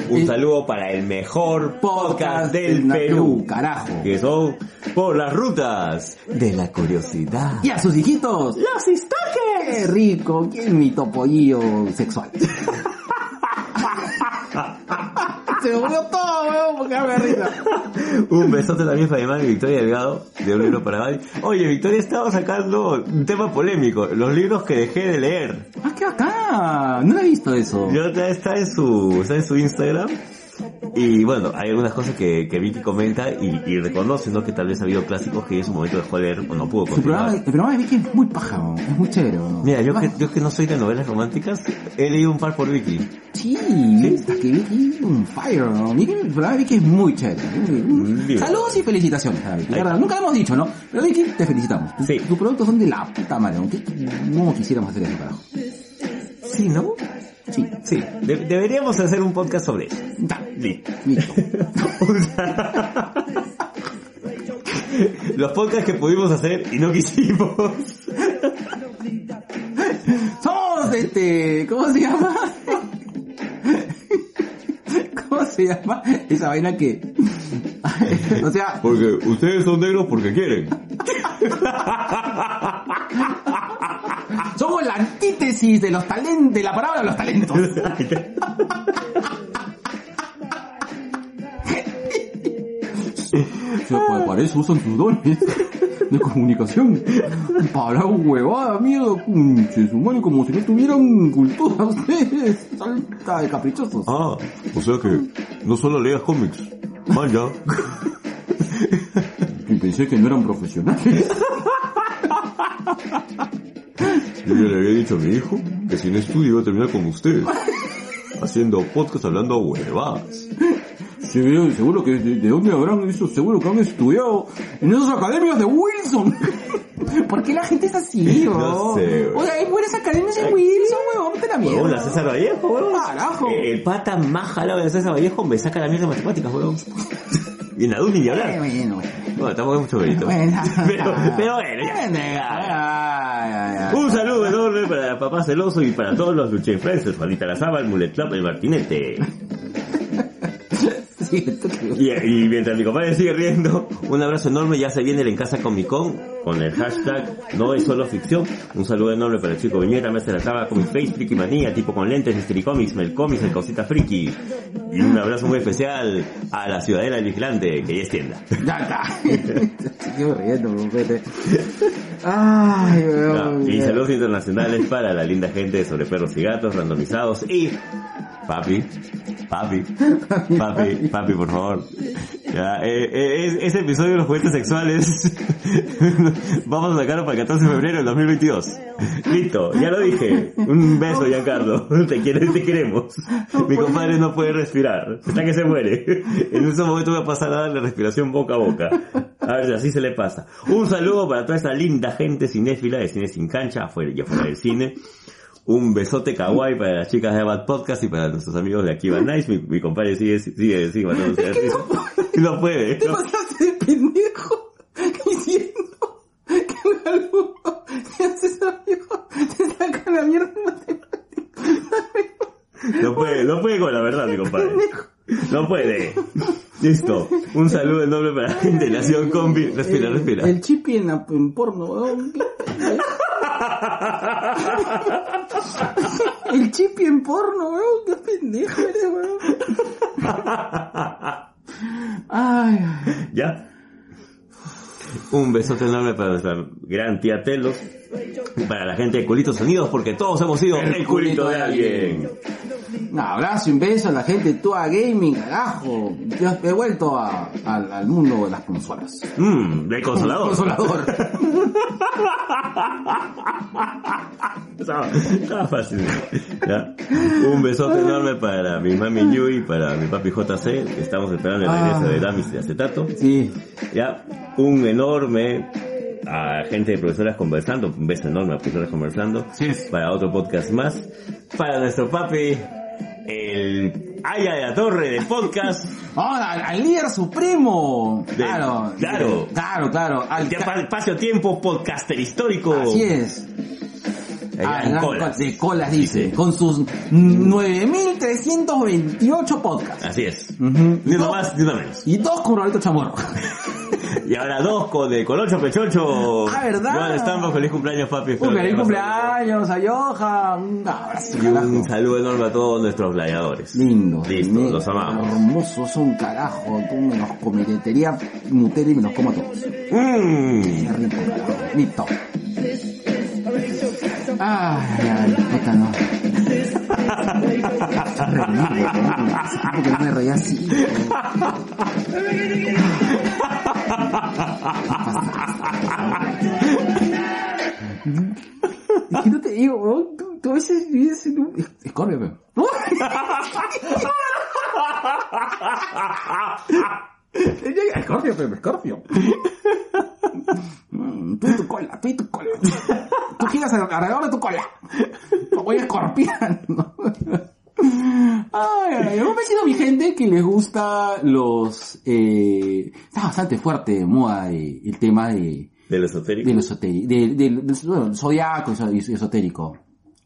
Speaker 3: Un saludo para el mejor podcast del Perú.
Speaker 2: carajo.
Speaker 3: Que son por las rutas de la curiosidad.
Speaker 2: Y a sus hijitos. ¡Los stalkers! ¡Qué rico! ¿Quién es mi topollillo sexual? *laughs* Se me todo, weón, porque me risa. *laughs*
Speaker 3: Un besote también para mi madre Victoria Delgado, de un libro para Gaby. Oye, Victoria estaba sacando un tema polémico, los libros que dejé de leer.
Speaker 2: ¡Ah, qué bacán! No lo he visto eso.
Speaker 3: Está- está en su, está en su Instagram. Y bueno, hay algunas cosas que, que Vicky comenta y, y reconoce, ¿no? Que tal vez ha habido clásicos que en su momento dejó de leer o no pudo
Speaker 2: Su programa,
Speaker 3: continuar.
Speaker 2: el programa de Vicky es muy paja, es muy chévere.
Speaker 3: Mira, yo que, yo que no soy de novelas románticas, he leído un par por Vicky.
Speaker 2: Sí, está que Vicky es un fire, ¿no? Vicky, el programa de Vicky es muy chévere.
Speaker 3: Bien.
Speaker 2: Saludos y felicitaciones a Vicky. Verdad, nunca lo hemos dicho, ¿no? Pero Vicky, te felicitamos.
Speaker 3: Sí.
Speaker 2: Tus productos son de la puta madre, aunque no quisiéramos hacer eso, carajo.
Speaker 3: Sí, ¿no?
Speaker 2: Sí,
Speaker 3: Sí, de- deberíamos hacer un podcast sobre eso. listo. Los podcasts que pudimos hacer y no quisimos.
Speaker 2: Somos este, ¿cómo se llama? ¿Cómo se llama? Esa vaina que, o sea,
Speaker 3: Porque ustedes son negros porque quieren.
Speaker 2: Somos la antítesis de los talentos, de la palabra de los talentos. O sea, para, eso usan sus dones de comunicación. Para huevada, mierda, conche, su madre, como si no tuvieran cultura ustedes. Salta de caprichosos.
Speaker 3: Ah, o sea que no solo leas cómics. Vaya.
Speaker 2: Y pensé que no eran profesionales. *laughs*
Speaker 3: Yo ya le había dicho a mi hijo que si no estudia iba a terminar con usted. Haciendo podcast hablando huevadas.
Speaker 2: Sí, seguro que de, de dónde habrán eso, seguro que han estudiado en esas academias de Wilson. *laughs* ¿Por qué la gente es así,
Speaker 3: No
Speaker 2: bro?
Speaker 3: sé, güey.
Speaker 2: Oye, hay buenas academias en Wilson, weón, vete a la mierda.
Speaker 3: Huevón, la César Vallejo, huevón.
Speaker 2: Carajo.
Speaker 3: Eh, El pata más jalado de César Vallejo me saca la mierda de matemáticas, huevón. *laughs* Y en la ni
Speaker 2: Eh,
Speaker 3: hablar.
Speaker 2: bueno, bueno.
Speaker 3: Bueno, tampoco es mucho mérito.
Speaker 2: Bueno. *laughs*
Speaker 3: Pero, pero bueno, ya. Un saludo para papá celoso y para todos los lucha influencers, Juanita Lazaba, el Mulet Club, el Martinete. Y, y mientras mi compadre sigue riendo, un abrazo enorme, ya se viene el En Casa Comic Con, con el hashtag No es solo ficción. Un saludo enorme para el chico Viñeta, Mestre la Cava, Comic Face, Friki Manía, tipo con lentes, Mystery Comics, Mel Comics, el Cosita Friki. Y un abrazo muy especial a la Ciudadela del Vigilante, que ya es tienda.
Speaker 2: Ya está. *laughs* sigo riendo, pete. Ay, weón.
Speaker 3: y saludos internacionales para la linda gente sobre perros y gatos randomizados y papi, papi, papi, papi, por favor. Ya, eh, eh, es- ese episodio de los juguetes sexuales *laughs* vamos a sacarlo para el 14 de febrero del 2022. Listo, ya lo dije. Un beso, Giancarlo. Te, quiere- te queremos. Mi compadre no puede respirar. Está que se muere. En ese momento voy a pasar a darle respiración boca a boca. A ver si así se le pasa. Un saludo para toda esta linda gente cinéfila de cine sin cancha, afuera y afuera del cine. Un besote kawaii para las chicas de Bad Podcast y para nuestros amigos de Akiva Nice. Mi, mi compadre sigue, sigue, sigue matándose risa. No puede. *laughs*
Speaker 2: ¿Te pasaste de pendejo diciendo que un alumno te haces amigo, te saca la mierda en matemáticas?
Speaker 3: No puede, no puede con la verdad, mi compadre. No puede. Listo. Un saludo enorme para la gente de Nación Combi. Respira, respira.
Speaker 2: El chipi en, la, en porno, weón. El chipi en porno, weón. Qué pendejo eres, weón. Ay, ay.
Speaker 3: ¿Ya? Un besote enorme para nuestra gran tía Telos. Y para la gente de Culitos Unidos, porque todos hemos sido el, culito de alguien.
Speaker 2: Un abrazo, un beso a la gente de Tua Gaming, carajo. Yo he vuelto a- al- al mundo de las consolas.
Speaker 3: Mmm, del consolador.
Speaker 2: Consolador. *laughs*
Speaker 3: Estaba, estaba fácil. ¿Ya? Un besote enorme para mi mami Yui, para mi papi JC, que estamos esperando el regreso
Speaker 2: Ah.
Speaker 3: de Damis de acetato.
Speaker 2: Sí.
Speaker 3: Ya, un enorme a gente de profesoras conversando, un beso enorme a profesoras conversando,
Speaker 2: Sí.
Speaker 3: para otro podcast más, para nuestro papi, el Aya de la Torre del podcast,
Speaker 2: Ahora, al, al líder supremo. Claro.
Speaker 3: claro.
Speaker 2: Claro, claro. Al,
Speaker 3: ya para el espacio tiempo podcaster histórico.
Speaker 2: así es. Ah,
Speaker 3: Colas.
Speaker 2: co- de colas dice, con sus 9328 podcasts.
Speaker 3: Así es.
Speaker 2: Ujú.
Speaker 3: Ni uno más, ni uno menos.
Speaker 2: Y dos con Roberto Chamorro. *laughs*
Speaker 3: Y ahora dos con el Colocho Pechocho.
Speaker 2: Ah, ¿verdad?
Speaker 3: Joan Estampa, feliz cumpleaños papi.
Speaker 2: Un feliz cumpleaños a Johan. Un abrazo,
Speaker 3: Y un saludo enorme a todos nuestros gladiadores.
Speaker 2: Lindo.
Speaker 3: Listo,
Speaker 2: Me-
Speaker 3: los amamos.
Speaker 2: Hermosos son carajo. Tú me los cometería Nutella y me los como a todos.
Speaker 3: Mmm.
Speaker 2: Qué. Listo. Ay, ay, puta no. Weón. Hace tiempo que no me reía así. *laughs* weón. Es que no te digo, weón, tú, tú a veces vives en un... Escorpio, weón. *laughs* Escorpio, pero Escorpio. Tú y tu cola, tú y tu cola. Tú giras alrededor de tu cola. Voy escorpión. Ay, ay, hemos vencido mi gente que les gusta los... Eh, está bastante fuerte de moda eh, el tema de,
Speaker 3: Del esotérico.
Speaker 2: de lo esotérico, de, de, de- bueno, zodiaco y eso- y esotérico.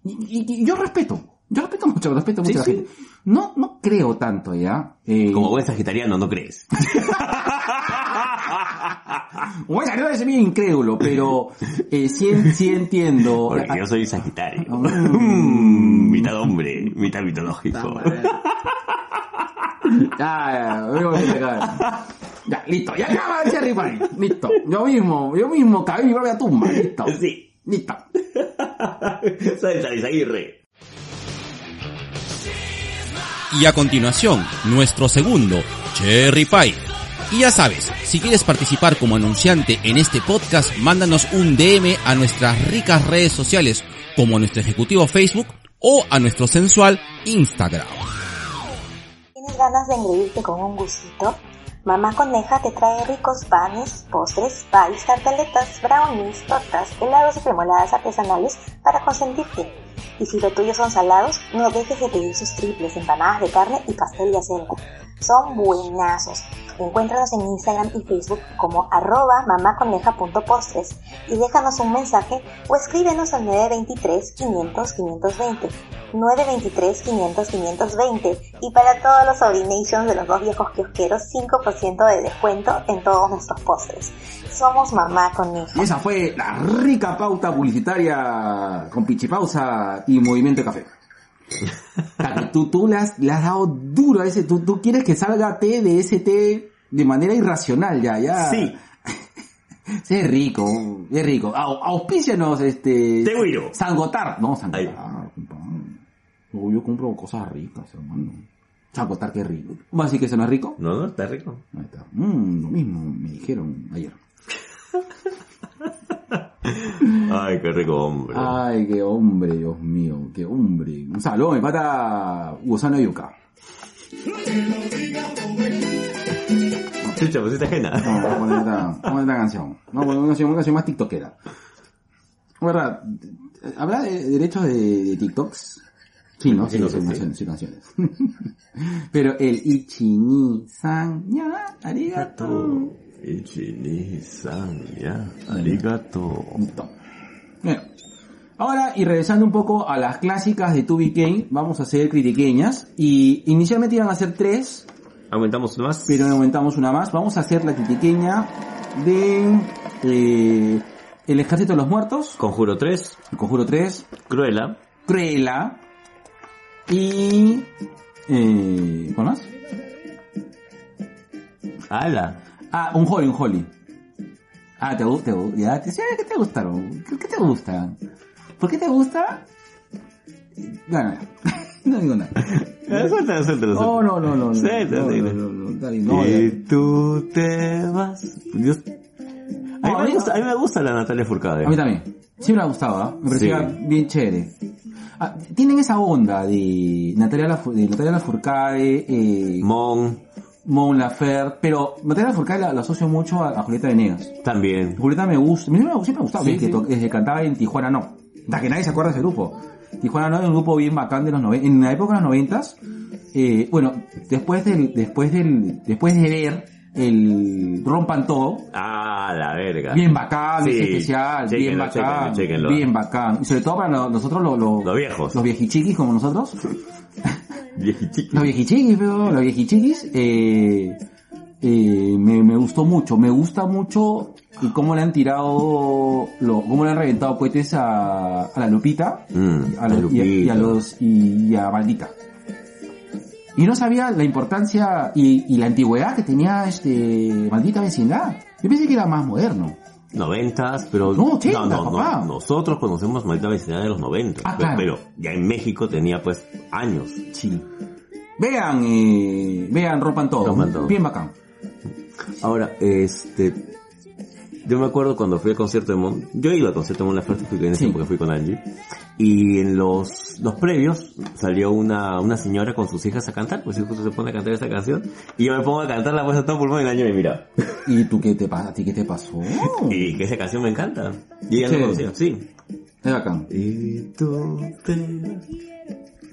Speaker 2: Y, y- y yo respeto, yo respeto mucho, respeto mucho
Speaker 3: Sí,
Speaker 2: a la
Speaker 3: sí.
Speaker 2: gente. No, no creo tanto, ¿ya? Eh,
Speaker 3: Como buen sagitariano, ¿no crees? *laughs*
Speaker 2: Esa, no es medio incrédulo, pero eh, sí, sí entiendo.
Speaker 3: Porque yo soy sagitario.
Speaker 2: Mm.
Speaker 3: Mm, mitad hombre, mitad mitológico.
Speaker 2: Ya, ya, veo que se acaba. ya, listo, ya acaba el Cherry Pie. Listo. Yo mismo, yo mismo caí mi propia tumba. Listo.
Speaker 3: Sí.
Speaker 2: Listo.
Speaker 3: Soy Aguirre.
Speaker 4: Y a continuación, nuestro segundo, Cherry Pie. Y ya sabes, si quieres participar como anunciante en este podcast, mándanos un DM a nuestras ricas redes sociales, como a nuestro ejecutivo Facebook o a nuestro sensual Instagram.
Speaker 6: ¿Tienes ganas de engreírte con un gustito? Mamá Coneja te trae ricos panes, postres, pies, tartaletas, brownies, tortas, helados y cremoladas artesanales para consentirte. Y si lo tuyo son salados, no dejes de pedir sus triples, empanadas de carne y pastel de acelga. Son buenazos. Encuéntranos en Instagram y Facebook como arroba mamaconeja.postres y déjanos un mensaje o escríbenos al 923 500 520. 923 500 520 y para todos los sobrinations de los dos viejos kiosqueros 5% de descuento en todos nuestros postres. Somos Mamá Coneja.
Speaker 2: Esa fue la rica pauta publicitaria con pichipausa y movimiento de café. Claro, tú, tú le, has, le has dado duro a ese, tú, tú quieres que salga té de ese té de manera irracional ya, ya.
Speaker 3: Sí. *laughs*
Speaker 2: Sí, es rico, es rico. Au- auspícianos, este...
Speaker 3: Te huiro.
Speaker 2: Sangotar. No, Sangotar. No, yo compro cosas ricas, hermano. Sangotar, qué rico. ¿Vas a decir que eso no es rico?
Speaker 3: No, no, está rico.
Speaker 2: Ahí está. Mm, lo mismo me dijeron ayer. *laughs*
Speaker 3: Ay, qué rico hombre.
Speaker 2: Ay, qué hombre, Dios mío, qué hombre. Un saludo, mi pata Gusano Yuca.
Speaker 3: Chucha, pusiste ajena.
Speaker 2: No, vamos a poner esta, vamos a poner esta canción. Una canción, una canción más tiktokera. ¿Verdad? ¿Habrá de derechos de, de TikToks? Sí, ¿no? Sí, canciones, sí, canciones. *laughs* Pero el Ichini San ya, arigato.
Speaker 3: Ichini-san, ya. Arigato.
Speaker 2: Bueno, ahora y regresando un poco a las clásicas de 2BK, vamos a hacer critiqueñas. Y inicialmente iban a ser tres,
Speaker 3: Aumentamos más.
Speaker 2: pero aumentamos una más. Vamos a hacer la critiqueña de eh, El Ejército de los Muertos,
Speaker 3: Conjuro 3.
Speaker 2: El Conjuro 3,
Speaker 3: Cruella.
Speaker 2: Cruella y... Eh, ¿Cuál más?
Speaker 3: Ala.
Speaker 2: Ah, un Holly, un Holly. Ah, te gusta, ya, te, sí, ¿qué te gustaron? ¿Qué, te gusta? ¿Por qué te gusta? Bueno, ya. no digo *laughs* nada.
Speaker 3: Suéltalo, suéltalo.
Speaker 2: No, no, no, no.
Speaker 3: Suéltalo,
Speaker 2: No,
Speaker 3: y
Speaker 2: ya.
Speaker 3: tú te vas. Dios. A mí, me gusta, a mí me gusta la Natalia Furcade.
Speaker 2: A mí también. Sí me gustaba, ¿eh? me parecía
Speaker 3: Sí.
Speaker 2: bien chévere. Ah, tienen esa onda de Natalia, Lafu- de Natalia Lafourcade, eh,
Speaker 3: Mon,
Speaker 2: Mon Laferte, pero Natalia Lafourcade la, la asocio mucho a, a Julieta Venegas.
Speaker 3: también.
Speaker 2: Julieta me gusta, me, siempre me gustaba,
Speaker 3: Sí, sí.
Speaker 2: desde que cantaba en Tijuana No. Hasta que nadie se acuerda de ese grupo. Tijuana No es un grupo bien bacán de los 90, en la época de los noventas, eh, bueno, después del, después del, después de ver el Rompan Todo,
Speaker 3: Ah, la verga.
Speaker 2: bien bacán,
Speaker 3: Sí.
Speaker 2: ese especial, bien bacán, bien bacán. Y sobre todo para nosotros lo- lo-
Speaker 3: Los viejos.
Speaker 2: los viejichiquis como nosotros, *laughs*
Speaker 3: Viejichiqui.
Speaker 2: los viejichiquis, pero los viejichiquis, eh, eh, me, me gustó mucho, me gusta mucho y cómo le han tirado, lo, cómo le han reventado cohetes a, a la Lupita,
Speaker 3: Mm,
Speaker 2: a la- y, a, y a los, y, y a Maldita. Y no sabía la importancia y, y la antigüedad que tenía este Maldita Vecindad. Yo pensé que era más moderno.
Speaker 3: Noventas, pero...
Speaker 2: No, ochenta,
Speaker 3: no, no,
Speaker 2: papá.
Speaker 3: Nosotros conocemos Maldita Vecindad de los 90.
Speaker 2: Ah,
Speaker 3: pero,
Speaker 2: claro.
Speaker 3: pero ya en México tenía pues años.
Speaker 2: Sí. Vean, eh, vean, rompan todo.
Speaker 3: Rompan Todo.
Speaker 2: Bien bacán.
Speaker 3: Ahora, este... Yo me acuerdo cuando fui al concierto de Mon... Yo iba al concierto de Mon Laferte, fui en ese
Speaker 2: Sí.
Speaker 3: porque fui con Angie. Y en los, los previos salió una, una señora con sus hijas a cantar, pues justo se pone a cantar esta canción. Y yo me pongo a cantar la voz a todo pulmón y la niña me mira.
Speaker 2: ¿Y tú qué te pasa? ¿A ti qué te pasó?
Speaker 3: Y que esa canción me encanta. Y ella
Speaker 2: Sí.
Speaker 3: no conocía, sí.
Speaker 2: Es bacán.
Speaker 3: Y tú te...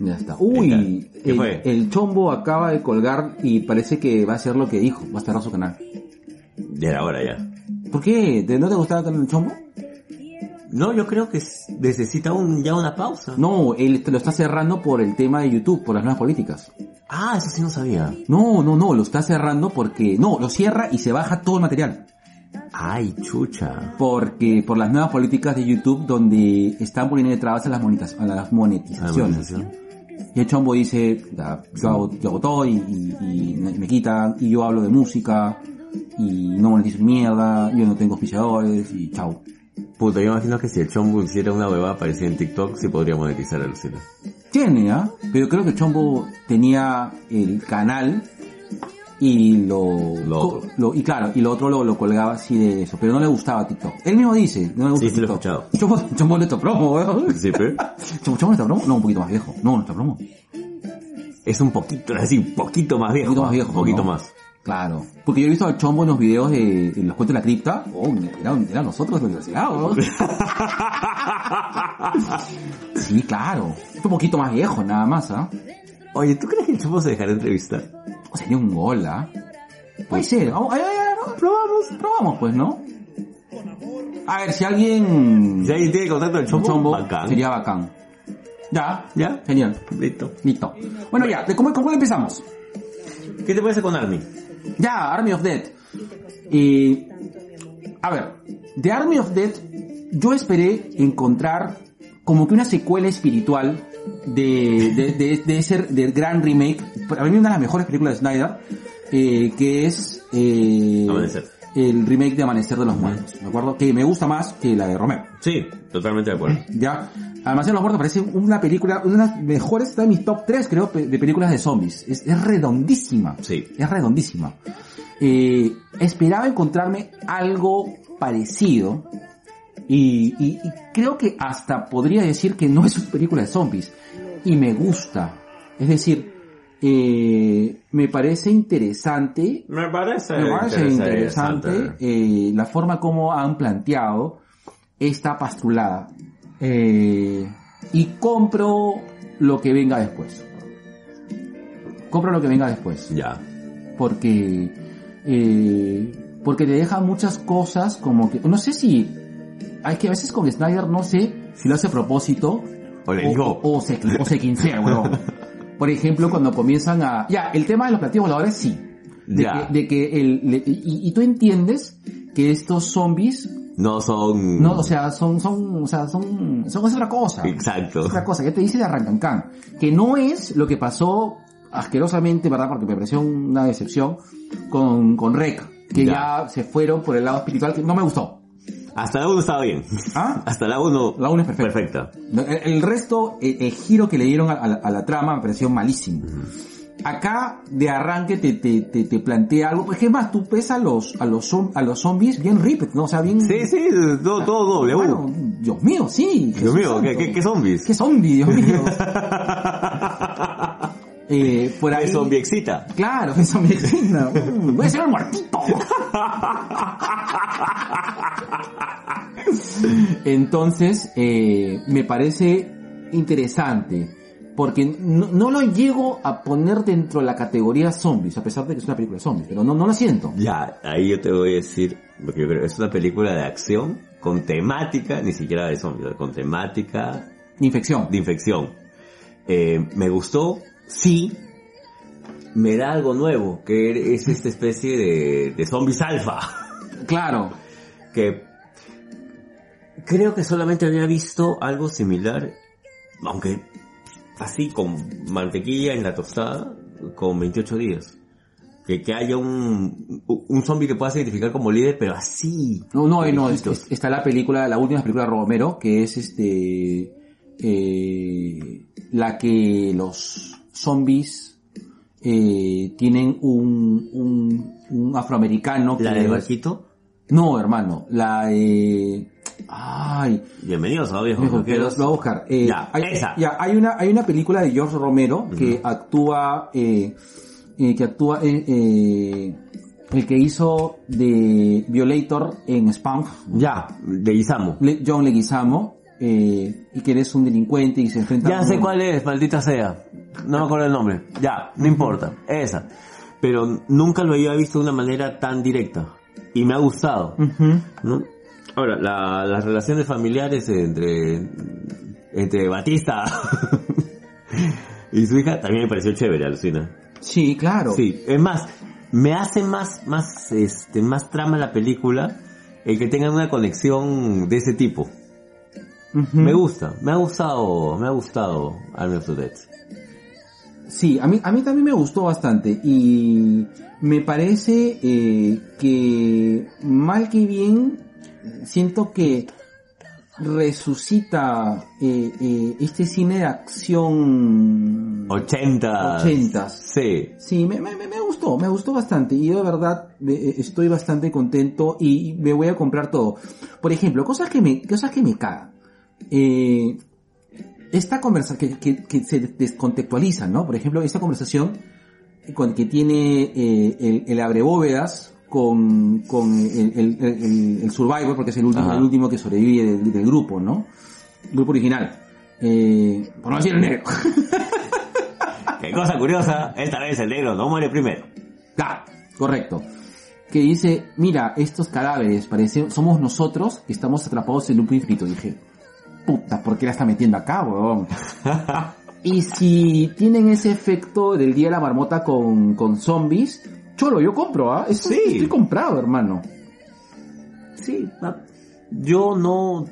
Speaker 2: Ya está. Uy,
Speaker 3: ¿Qué
Speaker 2: el, chombo acaba de colgar y parece que va a hacer lo que dijo. Va a cerrar su canal.
Speaker 3: Ya era hora ya.
Speaker 2: ¿Por qué? ¿De- ¿No te gustaba el chombo?
Speaker 3: No, yo creo que necesita un, ya una pausa.
Speaker 2: No, él te lo está cerrando por el tema de YouTube, por las nuevas políticas.
Speaker 3: Ah, eso sí no sabía.
Speaker 2: No, no, no, lo está cerrando porque... No, lo cierra y se baja todo el material.
Speaker 3: Ay, chucha.
Speaker 2: Porque por las nuevas políticas de YouTube donde están poniendo trabas a las, a las monetizaciones. Y el chombo dice, yo, hago, yo hago todo y, y- y me, me quitan, y yo hablo de música, y no monetizo mierda, yo no tengo auspiciadores, y chao.
Speaker 3: Puta, yo imagino que si el chombo hiciera una huevada parecida en TikTok, sí podría monetizar el cine.
Speaker 2: Tiene, ¿ah? Pero creo que el chombo tenía el canal y lo,
Speaker 3: Lo otro.
Speaker 2: lo- y claro, y lo otro lo, lo colgaba así de eso, pero no le gustaba TikTok. Él mismo dice, no le gusta
Speaker 3: Sí, sí lo he
Speaker 2: TikTok.
Speaker 3: escuchado.
Speaker 2: Chombo, chombo nuestro promo, weón.
Speaker 3: Sí, pero *laughs*
Speaker 2: Chombo, nuestro promo, no, un poquito más viejo. No, nuestro promo.
Speaker 3: es un poquito, así, un poquito más
Speaker 2: Un
Speaker 3: viejo.
Speaker 2: poquito más viejo.
Speaker 3: Un poquito
Speaker 2: ¿no?
Speaker 3: más.
Speaker 2: Claro. Porque yo he visto al chombo en los videos de, en los cuentos de la cripta. Oh, eran, eran nosotros de la universidad, ¿no? Sí, claro. Es un poquito más viejo, nada más, ¿ah?
Speaker 3: Oye, ¿tú crees que el chombo se dejará entrevistar?
Speaker 2: O sería un gol, ¿ah? Puede ser. Vamos, ay, ay, ay, no, probamos, probamos, pues, ¿no? A ver, si alguien...
Speaker 3: Si alguien tiene contacto del chombo,
Speaker 2: chombo,
Speaker 3: bacán.
Speaker 2: sería bacán. Ya,
Speaker 3: ¿Ya?
Speaker 2: genial.
Speaker 3: Listo.
Speaker 2: Listo. Bueno, ya, ¿de cómo, cómo empezamos?
Speaker 3: ¿Qué te parece con Army?
Speaker 2: Ya, Army of Dead. Y... A ver, de Army of Dead yo esperé encontrar como que una secuela espiritual de, de, de, de ese del gran remake, para mí una de las mejores películas de Snyder, eh, que es... Eh, el remake de Amanecer de los Muertos, ¿de acuerdo? Que me gusta más que la de Romero.
Speaker 3: Sí, totalmente de acuerdo.
Speaker 2: Ya, Amanecer de los Muertos parece una película, una de las mejores, está en mis top 3 creo, de películas de zombies. Es, es redondísima.
Speaker 3: Sí.
Speaker 2: Es redondísima. Eh, esperaba encontrarme algo parecido y, y- y creo que hasta podría decir que no es una película de zombies y me gusta. Es decir, eh, me parece interesante
Speaker 3: Me parece,
Speaker 2: me parece interesante eh, la forma como han planteado esta pastrulada. Eh, y compro lo que venga después. Compro lo que venga después.
Speaker 3: Ya.
Speaker 2: Porque, eh, porque te deja muchas cosas como que, no sé si, hay que a veces con Snyder no sé si lo hace a propósito
Speaker 3: O le digo.
Speaker 2: o, o se, o se quincea, huevón. *laughs* Por ejemplo, cuando comienzan a... Ya, el tema de los platillos voladores sí. De
Speaker 3: Ya.
Speaker 2: que, de que el, le- y, y tú entiendes que estos zombies,
Speaker 3: No son...
Speaker 2: no, o sea, son, son, o sea, son, son es otra cosa.
Speaker 3: Exacto.
Speaker 2: Es otra cosa, ya te dice de Arrancancán. Que no es lo que pasó asquerosamente, ¿verdad? Porque me pareció una decepción con, con Rec. Que
Speaker 3: Ya.
Speaker 2: ya se fueron por el lado espiritual que no me gustó.
Speaker 3: Hasta la 1 estaba bien.
Speaker 2: ¿Ah? *laughs*
Speaker 3: Hasta la 1...
Speaker 2: La uno es perfecta.
Speaker 3: Perfecta.
Speaker 2: El, el resto, el, el giro que le dieron a, a la, a la trama me pareció malísimo. Acá, de arranque, te, te, te, te plantea algo. Pues, ¿qué más? Tú ves a los, a los, a los zombies bien ripped, ¿no? O sea, bien...
Speaker 3: Sí, sí, todo, todo doble. uh.
Speaker 2: Bueno, Dios mío, sí.
Speaker 3: Dios mío, ¿qué, qué, qué zombies?
Speaker 2: ¿Qué zombie, Dios mío? *laughs* eh, por ahí...
Speaker 3: ¿Qué zombie excita?
Speaker 2: Claro, que zombie excita. Mm, *laughs* Voy a ser el muertito. *laughs* Entonces, eh, me parece interesante. Porque no, no lo llego a poner dentro de la categoría zombies, a pesar de que es una película de zombies, pero no, no lo siento.
Speaker 3: Ya, ahí yo te voy a decir, porque yo creo que es una película de acción con temática, ni siquiera de zombies, con temática
Speaker 2: Infección.
Speaker 3: de infección. Eh, me gustó, sí, me da algo nuevo, que es esta especie de, de zombies alfa, *laughs*
Speaker 2: Claro.
Speaker 3: que creo que solamente había visto algo similar, aunque así con mantequilla en la tostada, con 28 días. Que, que haya un, un zombie que puedas identificar como líder, pero así.
Speaker 2: No, no, no, es- está la película, la última película de Romero, que es este, eh, la que los zombies eh, tienen un, un, un afroamericano que
Speaker 3: La del barquito.
Speaker 2: No, hermano, la eh, ay,
Speaker 3: Bienvenidos a
Speaker 2: que lo, voy a buscar. Eh,
Speaker 3: Ya,
Speaker 2: hay,
Speaker 3: esa.
Speaker 2: ya, hay una, hay una película de George Romero que actúa, eh, eh, que actúa, eh, eh, el que hizo de Violator en Spam,
Speaker 3: Ya, de Isamo.
Speaker 2: Le- John Leguizamo, eh, y que eres un delincuente y se enfrenta
Speaker 3: Ya
Speaker 2: a un-
Speaker 3: sé cuál es, maldita sea. No me acuerdo el nombre. Ya, no importa. Esa. Pero nunca lo había visto de una manera tan directa. Y me ha gustado. Ahora, la- las relaciones familiares entre, entre Batista *laughs* y su hija también me pareció chévere, alucina.
Speaker 2: Sí, claro.
Speaker 3: Sí, es más, me hace más, más, este, más trama la película el que tengan una conexión de ese tipo. Me gusta, me ha gustado, me ha gustado Army of the Dead.
Speaker 2: Sí, a mí, a mí también me gustó bastante y me parece eh, que mal que bien siento que resucita eh, eh, este cine de acción
Speaker 3: 80.
Speaker 2: ochentas.
Speaker 3: Sí.
Speaker 2: Sí, me, me, me gustó, me gustó bastante y yo de verdad eh, estoy bastante contento y me voy a comprar todo. Por ejemplo, cosas que me, cosas que me cagan. Eh, esta conversación que, que, que se descontextualiza, ¿no? Por ejemplo, esta conversación con, que tiene eh, el, el abrebóvedas con, con el, el, el, el Survivor, porque es el último,
Speaker 3: Ajá.
Speaker 2: el último que sobrevive del, del grupo, ¿no? Grupo original. Eh, por no decir el negro. *laughs*
Speaker 3: Qué cosa curiosa, esta vez el negro no muere primero.
Speaker 2: Claro, correcto. Que dice, mira, estos cadáveres parecen, somos nosotros que estamos atrapados en un infinito. Dije, puta, ¿por qué la está metiendo acá, weón? *laughs* y si tienen ese efecto del día de la marmota con, con zombies, cholo, yo compro, ¿ah?
Speaker 3: Sí.
Speaker 2: Estoy comprado, hermano.
Speaker 3: Sí, ah, yo no,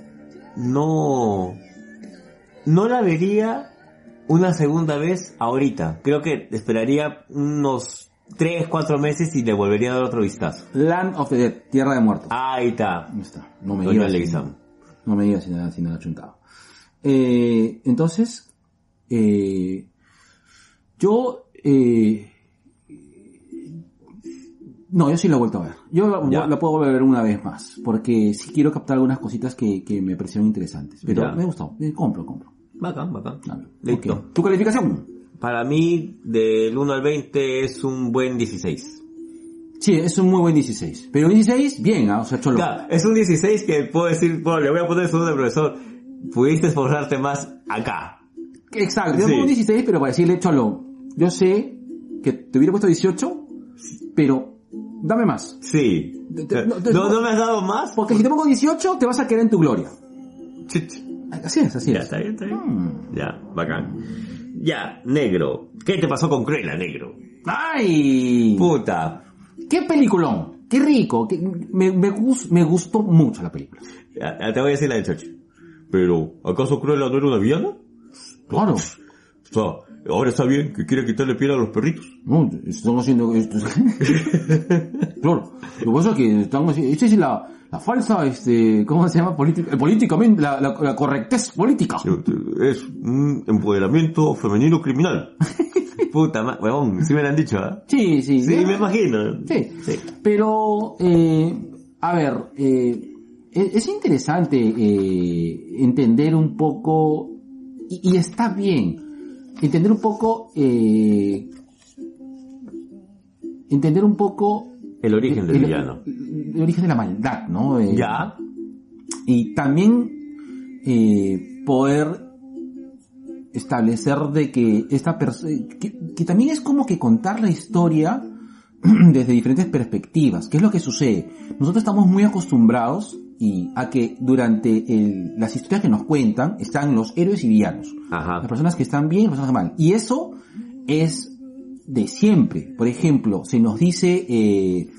Speaker 3: no, no la vería una segunda vez ahorita. Creo que esperaría unos tres, cuatro meses y le volvería a dar otro vistazo.
Speaker 2: Land of the Dead, Tierra de Muertos.
Speaker 3: Ahí está.
Speaker 2: Ahí está. No me digas. No me digas si nada, si nada chuntado. Eh, entonces, eh, yo, eh, no, yo sí la he vuelto a ver. Yo la puedo volver a ver una vez más, porque sí quiero captar algunas cositas que, que me parecieron interesantes. Pero
Speaker 3: Ya.
Speaker 2: me gustó, eh, compro, compro.
Speaker 3: Bacán, bacán. Listo.
Speaker 2: Ok. ¿Tu calificación?
Speaker 3: Para mí, del 1 al 20 es un buen 16.
Speaker 2: Sí, es un muy buen 16. Pero 16, bien, ¿ah? o sea, cholo.
Speaker 3: Claro, es un 16 que puedo decir, bueno, le voy a poner su de profesor, pudiste esforzarte más acá.
Speaker 2: Exacto, yo
Speaker 3: Sí.
Speaker 2: pongo un 16, pero para decirle, cholo, yo sé que te hubiera puesto 18, pero dame más.
Speaker 3: Sí.
Speaker 2: Te- te-
Speaker 3: ¿No,
Speaker 2: no, te-
Speaker 3: no me has dado más?
Speaker 2: Porque si te pongo 18, te vas a quedar en tu gloria. Así es, así
Speaker 3: Ya,
Speaker 2: es.
Speaker 3: está bien, está bien.
Speaker 2: Mm.
Speaker 3: Ya, bacán. Ya, negro. ¿Qué te pasó con Cruella, negro?
Speaker 2: ¡Ay!
Speaker 3: Puta.
Speaker 2: ¡Qué peliculón! ¡Qué rico! qué- me, me, me gustó mucho la película.
Speaker 3: Ya, te voy a decir la del chocho. Pero, ¿acaso Cruella no era una villana?
Speaker 2: Claro.
Speaker 3: O sea, ahora está bien que quiera quitarle piel a los perritos.
Speaker 2: No, están haciendo esto. *laughs* claro. Lo que pasa es que están haciendo... Esta es la, la falsa, este... ¿Cómo se llama? Política, eh, políticamente, la, la, la correctez política.
Speaker 3: Es un empoderamiento femenino criminal. *laughs* Puta ma... Huevón, sí me lo han dicho, ¿ah?
Speaker 2: Sí, sí.
Speaker 3: Sí, me imagino.
Speaker 2: Sí,
Speaker 3: Sí.
Speaker 2: pero, eh, a ver, eh, es, es interesante eh, entender un poco, y, y está bien, entender un poco, eh, entender un poco...
Speaker 3: El origen del
Speaker 2: el-
Speaker 3: villano.
Speaker 2: El, el origen de la maldad, ¿no? Eh,
Speaker 3: Ya.
Speaker 2: y también eh, poder establecer de que esta persona, que, que también es como que contar la historia *clears throat* desde diferentes perspectivas. ¿Qué es lo que sucede? Nosotros estamos muy acostumbrados y a que durante el- las historias que nos cuentan están los héroes y villanos.
Speaker 3: Ajá.
Speaker 2: Las personas que están bien y las personas que están mal. Y eso es de siempre. Por ejemplo, se nos dice, eh,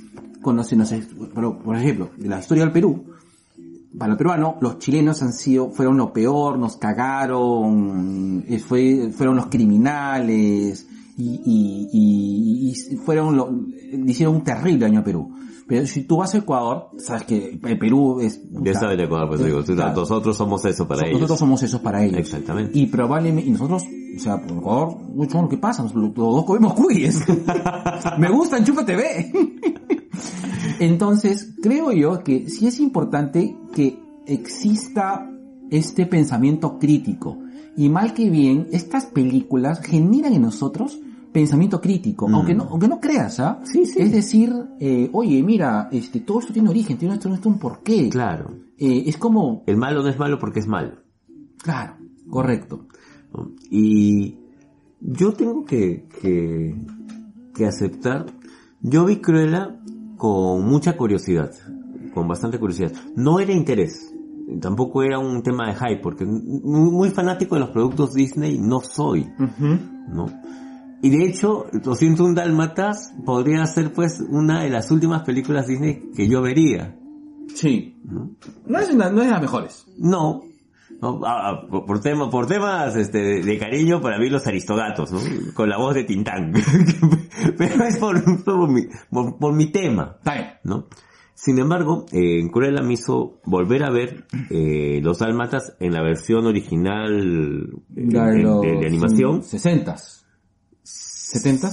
Speaker 2: cuando se nos, por, por ejemplo, de la historia del Perú, para el peruano, los chilenos han sido, fueron lo peor, nos cagaron, fue, fueron los criminales, y, y, y- y fueron lo, hicieron un terrible daño a Perú. Pero si tú vas a Ecuador, sabes que Perú es...
Speaker 3: Ya sabes de Ecuador, pues digo,
Speaker 2: Claro.
Speaker 3: nosotros somos eso para
Speaker 2: Nosotros
Speaker 3: ellos.
Speaker 2: somos esos para ellos.
Speaker 3: Exactamente.
Speaker 2: Y probablemente, y nosotros, o sea, por Ecuador, mucho lo que pasa, nosotros los dos comemos cuyes. *laughs* Me gusta, Enchufa TV. Entonces, creo yo que sí es importante que exista este pensamiento crítico. Y mal que bien, estas películas generan en nosotros pensamiento crítico,
Speaker 3: Mm.
Speaker 2: aunque no, aunque no creas, ¿ah?
Speaker 3: Sí, sí.
Speaker 2: Es decir, eh, oye, mira, este, todo esto tiene origen, tiene esto, esto un porqué.
Speaker 3: Claro.
Speaker 2: Eh, es como,
Speaker 3: El malo no es malo porque es malo.
Speaker 2: claro, correcto.
Speaker 3: Y yo tengo que, que, que aceptar, yo vi Cruella con mucha curiosidad, con bastante curiosidad. No era interés, tampoco era un tema de hype, porque muy muy fanático de los productos Disney no soy, ¿no? Y de hecho, 201 Dálmatas podría ser pues una de las últimas películas Disney que yo vería,
Speaker 2: Sí.
Speaker 3: ¿no?
Speaker 2: No es, una- no es de las mejores.
Speaker 3: No. No, ah, por, por tema- por temas este, de, de cariño, para mí los aristogatos, ¿no? Con la voz de Tintán. *laughs* Pero es por, por mi, por, por mi tema. ¿no? Sin embargo, eh, en Cruella me hizo volver a ver eh, Los Dálmatas en la versión original de, de- de animación,
Speaker 2: 60 70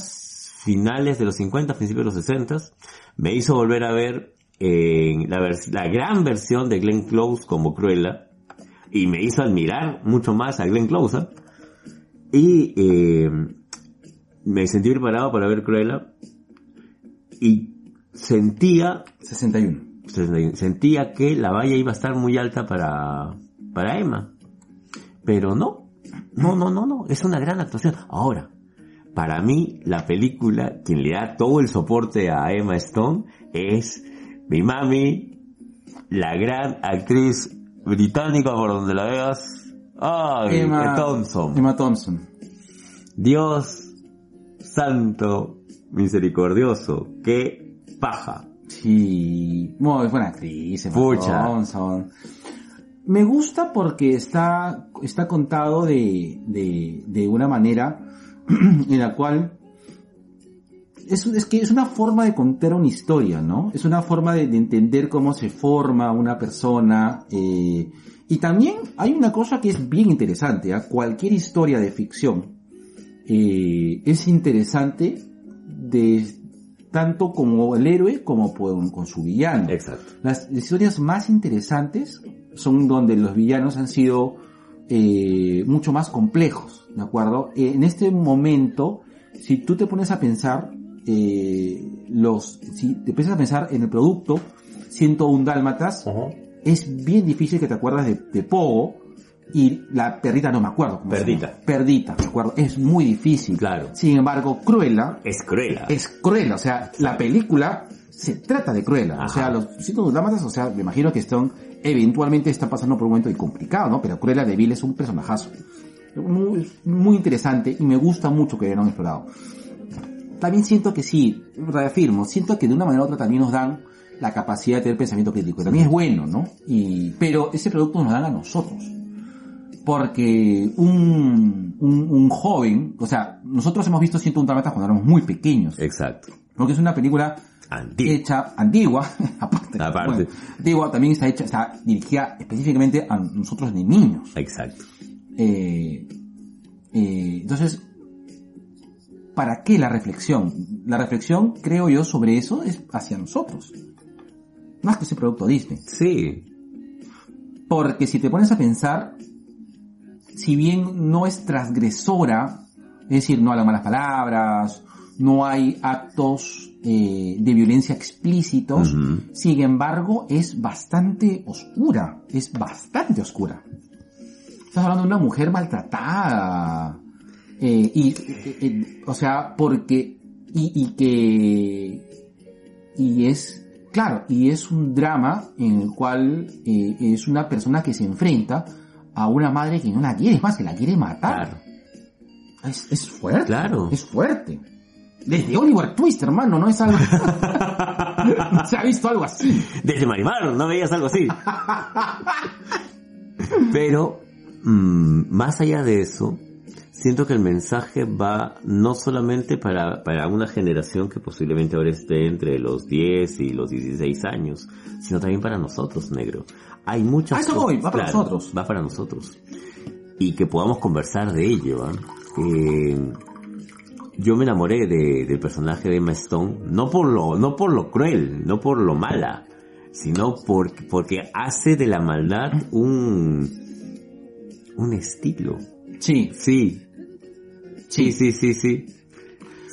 Speaker 3: finales de los 50, principios de los 60. Me hizo volver a ver eh, la, gran versión de Glenn Close como Cruella y me hizo admirar mucho más a Glenn Close. Y eh, me sentí preparado para ver Cruella y sentía
Speaker 2: 61.
Speaker 3: sentía que la valla iba a estar muy alta para, para Emma. Pero no, no, no, no, no, es una gran actuación. Ahora, para mí, la película, quien le da todo el soporte a Emma Stone es mi mami, la gran actriz británica por donde la veas. Ay,
Speaker 2: Emma
Speaker 3: Thompson.
Speaker 2: Emma Thompson.
Speaker 3: Dios santo, misericordioso, qué paja.
Speaker 2: Sí, muy buena actriz, Emma
Speaker 3: Pucha.
Speaker 2: Thompson. Me gusta porque está, está contado de, de, de una manera *clears throat* en la cual es, es que es una forma de contar una historia, ¿no? Es una forma de, de entender cómo se forma una persona. eh, y también hay una cosa que es bien interesante, ¿ah? cualquier historia de ficción eh, es interesante de tanto como el héroe como con, con su villano.
Speaker 3: Exacto.
Speaker 2: Las historias más interesantes son donde los villanos han sido eh, mucho más complejos, ¿de acuerdo? Eh, en este momento, si tú te pones a pensar, eh, los, si te empiezas a pensar en el producto 101 Dálmatas, es bien difícil que te acuerdas de, de Pogo y la perrita no me acuerdo. cómo se
Speaker 3: Perdita.
Speaker 2: llama. Perdita, ¿de acuerdo? Es muy difícil.
Speaker 3: Claro.
Speaker 2: Sin embargo, Cruella
Speaker 3: Es cruela.
Speaker 2: es Cruella, o sea, la película se trata de Cruella, o sea, los síndromes dálmatas, o sea, me imagino que están, eventualmente están pasando por un momento complicado, ¿no? Pero Cruella de Vil es un personajazo. Muy, muy interesante y me gusta mucho que hayan explorado. También siento que sí, reafirmo, siento que de una manera u otra también nos dan la capacidad de tener pensamiento crítico. También es bueno, ¿no? Y, pero ese producto nos dan a nosotros. Porque un, un, un joven, o sea, nosotros hemos visto 101 Dálmatas cuando éramos muy pequeños.
Speaker 3: Exacto.
Speaker 2: Porque es una película
Speaker 3: Antiguo.
Speaker 2: hecha, antigua, *laughs* aparte,
Speaker 3: Aparte.
Speaker 2: bueno, antigua, también está hecha, está dirigida específicamente a nosotros de niños.
Speaker 3: Exacto.
Speaker 2: Eh, eh, entonces, ¿para qué la reflexión? La reflexión, creo yo, sobre eso es hacia nosotros. Más que ese producto Disney.
Speaker 3: Sí.
Speaker 2: Porque si te pones a pensar, si bien no es transgresora, es decir, no habla malas palabras, no hay actos eh, de violencia explícitos, sin embargo es bastante oscura, es bastante oscura. Estás hablando de una mujer maltratada, eh, y, eh, eh, o sea, porque, y, y que, y es, claro, y es un drama en el cual es una persona que se enfrenta a una madre que no la quiere, es más, que la quiere matar.
Speaker 3: Claro.
Speaker 2: Es, es fuerte.
Speaker 3: Claro.
Speaker 2: Es fuerte. Desde Oliver Twist, hermano, no es algo... no *laughs* *laughs* se ha visto algo así.
Speaker 3: Desde Marimar, ¿no veías algo así? *laughs* Pero, más allá de eso, siento que el mensaje va no solamente para, para una generación que posiblemente ahora esté entre los 10 y los 16 años, sino también para nosotros, negro. Hay muchas
Speaker 2: Ah, eso
Speaker 3: cosas-
Speaker 2: voy, va para nosotros.
Speaker 3: Va para nosotros. Y que podamos conversar de ello, ¿ah? Eh, yo me enamoré de, del personaje de Emma Stone, no por lo, no por lo cruel, no por lo mala, sino porque, porque hace de la maldad un, un estilo.
Speaker 2: Sí,
Speaker 3: Sí. Sí, sí, sí, sí.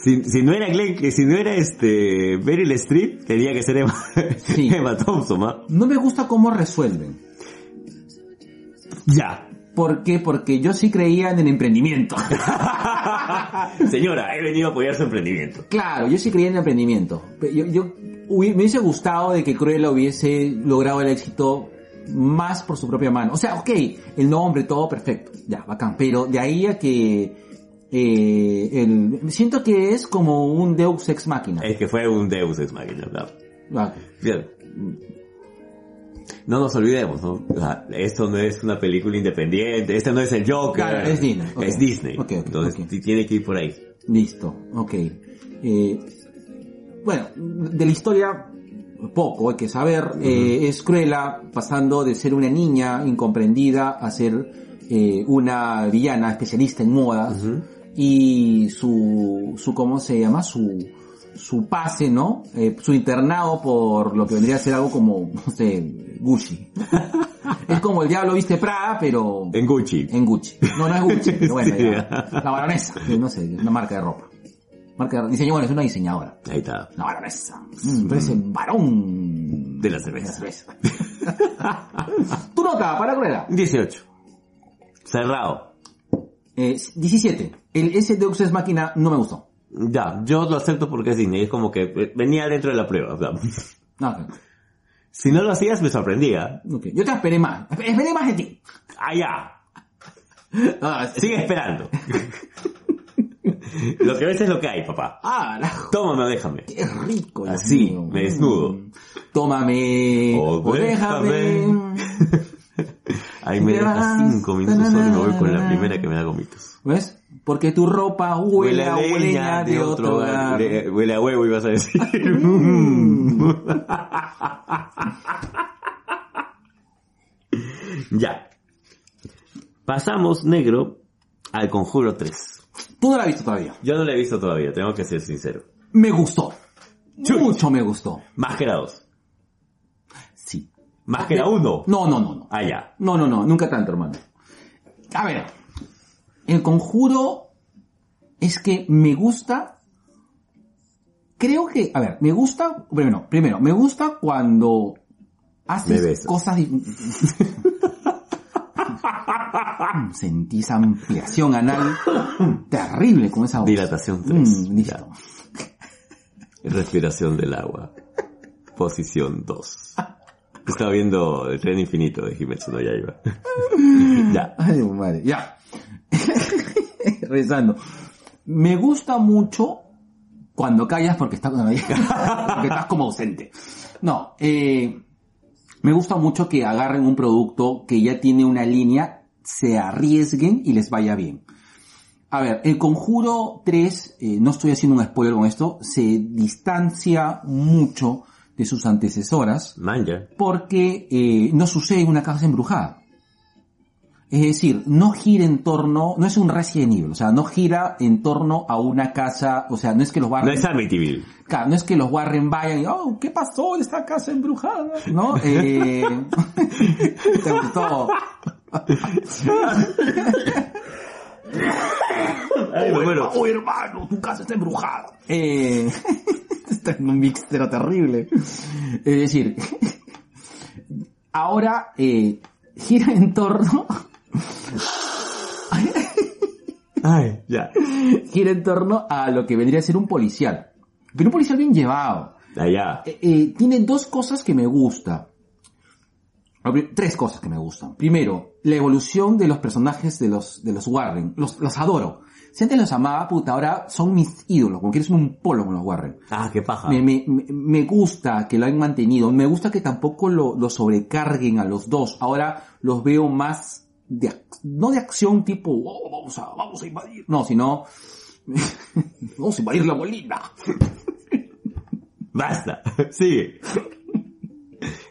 Speaker 3: Si, si no era Glenn, que si no era este, Beryl Streep, tenía que ser Emma, *laughs*
Speaker 2: Sí.
Speaker 3: Emma Thompson, ¿ah?
Speaker 2: no me gusta cómo resuelven.
Speaker 3: Ya.
Speaker 2: ¿Por qué? Porque yo sí creía en el emprendimiento. *laughs*
Speaker 3: Señora, he venido a apoyar su emprendimiento.
Speaker 2: Claro, yo sí creía en el emprendimiento. Yo, me hubiese gustado de que Cruella hubiese logrado el éxito más por su propia mano. O sea, ok, el nombre, todo perfecto, ya, bacán. Pero de ahí a que eh, el, siento que es como un Deus ex machina.
Speaker 3: Es que fue un Deus Ex Machina, ¿verdad?
Speaker 2: Ah,
Speaker 3: Bien. No nos olvidemos, ¿no? O sea, esto no es una película independiente, este no es el Joker.
Speaker 2: Claro, es Disney.
Speaker 3: Es Disney.
Speaker 2: Ok, ok,
Speaker 3: Entonces tiene que ir por ahí.
Speaker 2: Listo, ok. Eh, bueno, de la historia poco hay que saber. Eh, es Cruella pasando de ser una niña incomprendida a ser eh, una villana especialista en modas. Y su, su, ¿cómo se llama? Su, su pase, ¿no? Eh, su internado por lo que vendría a ser algo como, no sé, Gucci. *laughs* es como el diablo viste Prada, pero
Speaker 3: En Gucci.
Speaker 2: en Gucci. No, no es Gucci, pero *laughs* bueno,
Speaker 3: Sí.
Speaker 2: ya. la baronesa, no sé, una marca de ropa. Marca de diseño, bueno, es una diseñadora.
Speaker 3: Ahí está.
Speaker 2: La baronesa. Mm, tú eres el varón
Speaker 3: De la cerveza.
Speaker 2: cerveza. *laughs* tu nota para Cruella.
Speaker 3: 18. Cerrado.
Speaker 2: Eh, 17. El ese Deus Ex Máquina no me gustó.
Speaker 3: Ya, yo lo acepto porque es Disney. Es como que eh, venía dentro de la prueba.
Speaker 2: No,
Speaker 3: si no lo hacías, me sorprendía.
Speaker 2: Yo te esperé más. Esperé más de ti.
Speaker 3: Allá.
Speaker 2: Ah, *laughs*
Speaker 3: Sigue esperando. *laughs* *laughs* lo que ves es lo que hay, papá.
Speaker 2: Ah, la-
Speaker 3: Tómame o déjame.
Speaker 2: qué rico.
Speaker 3: Así,
Speaker 2: mío.
Speaker 3: me desnudo.
Speaker 2: Mm. Tómame
Speaker 3: O
Speaker 2: o déjame.
Speaker 3: déjame. *laughs* Ahí me deja cinco minutos solo y me voy con la primera que me da gomitos.
Speaker 2: ¿Ves? Porque tu ropa huele, a leña de otro hogar.
Speaker 3: Huele, huele a huevo, ibas a decir. *laughs* ya. Pasamos, negro, al Conjuro 3.
Speaker 2: Tú no la has visto todavía.
Speaker 3: Yo no lo he visto todavía, tengo que ser sincero.
Speaker 2: Me gustó.
Speaker 3: Chuch.
Speaker 2: Mucho me gustó.
Speaker 3: Máscara 2.
Speaker 2: Sí.
Speaker 3: Máscara 1.
Speaker 2: No, no, no, no.
Speaker 3: Ah, ya.
Speaker 2: No, no, no, nunca tanto, hermano. A ver, el conjuro es que me gusta. Creo que, a ver, me gusta, primero, primero, me gusta cuando haces cosas. *laughs* *laughs* di- Sentí esa ampliación anal terrible con esa voz.
Speaker 3: Dilatación 3.
Speaker 2: Mm, listo.
Speaker 3: Respiración del agua. Posición 2. Estaba viendo el tren infinito de Kimetsu no Yaiba. *laughs* ya.
Speaker 2: Ay, madre, ya. *laughs* Rezando. Me gusta mucho cuando callas porque estás, *laughs* porque estás como ausente. No, eh, me gusta mucho que agarren un producto que ya tiene una línea, se arriesguen y les vaya bien. A ver, el Conjuro 3, eh, no estoy haciendo un spoiler con esto, se distancia mucho de sus antecesoras
Speaker 3: Manja.
Speaker 2: porque eh, no sucede en una casa embrujada. Es decir, no gira en torno, no es un Resident Evil, o sea, no gira en torno a una casa, o sea, no es que los
Speaker 3: No
Speaker 2: Warren,
Speaker 3: es Amityville.
Speaker 2: claro, no es que los Warren vayan y, oh, ¿qué pasó en esta casa embrujada? ¿No? *laughs* Eh, *laughs* te gustó.
Speaker 3: Ay, me muero.
Speaker 2: Oh, hermano, tu casa está embrujada. Eh, *laughs* está en un mixtero terrible. Es decir, ahora eh, gira en torno,
Speaker 3: Ay, ya.
Speaker 2: gira en torno a lo que vendría a ser un policial. Pero un policial bien llevado.
Speaker 3: Allá.
Speaker 2: Eh, eh, tiene dos cosas que me pri- Tres cosas que me gustan. Primero, la evolución de los personajes de los, de los Warren. Los, los adoro. Si antes los amaba, puta, ahora son mis ídolos. Como quieres un polo con los Warren.
Speaker 3: Ah, qué paja.
Speaker 2: Me, me, me- me gusta que lo hayan mantenido. Me gusta que tampoco lo, lo sobrecarguen a los dos. Ahora los veo más de, no de acción tipo, "Oh, vamos a, vamos a invadir. No, sino, *laughs* vamos a invadir la molina. *laughs*
Speaker 3: Basta. Sigue.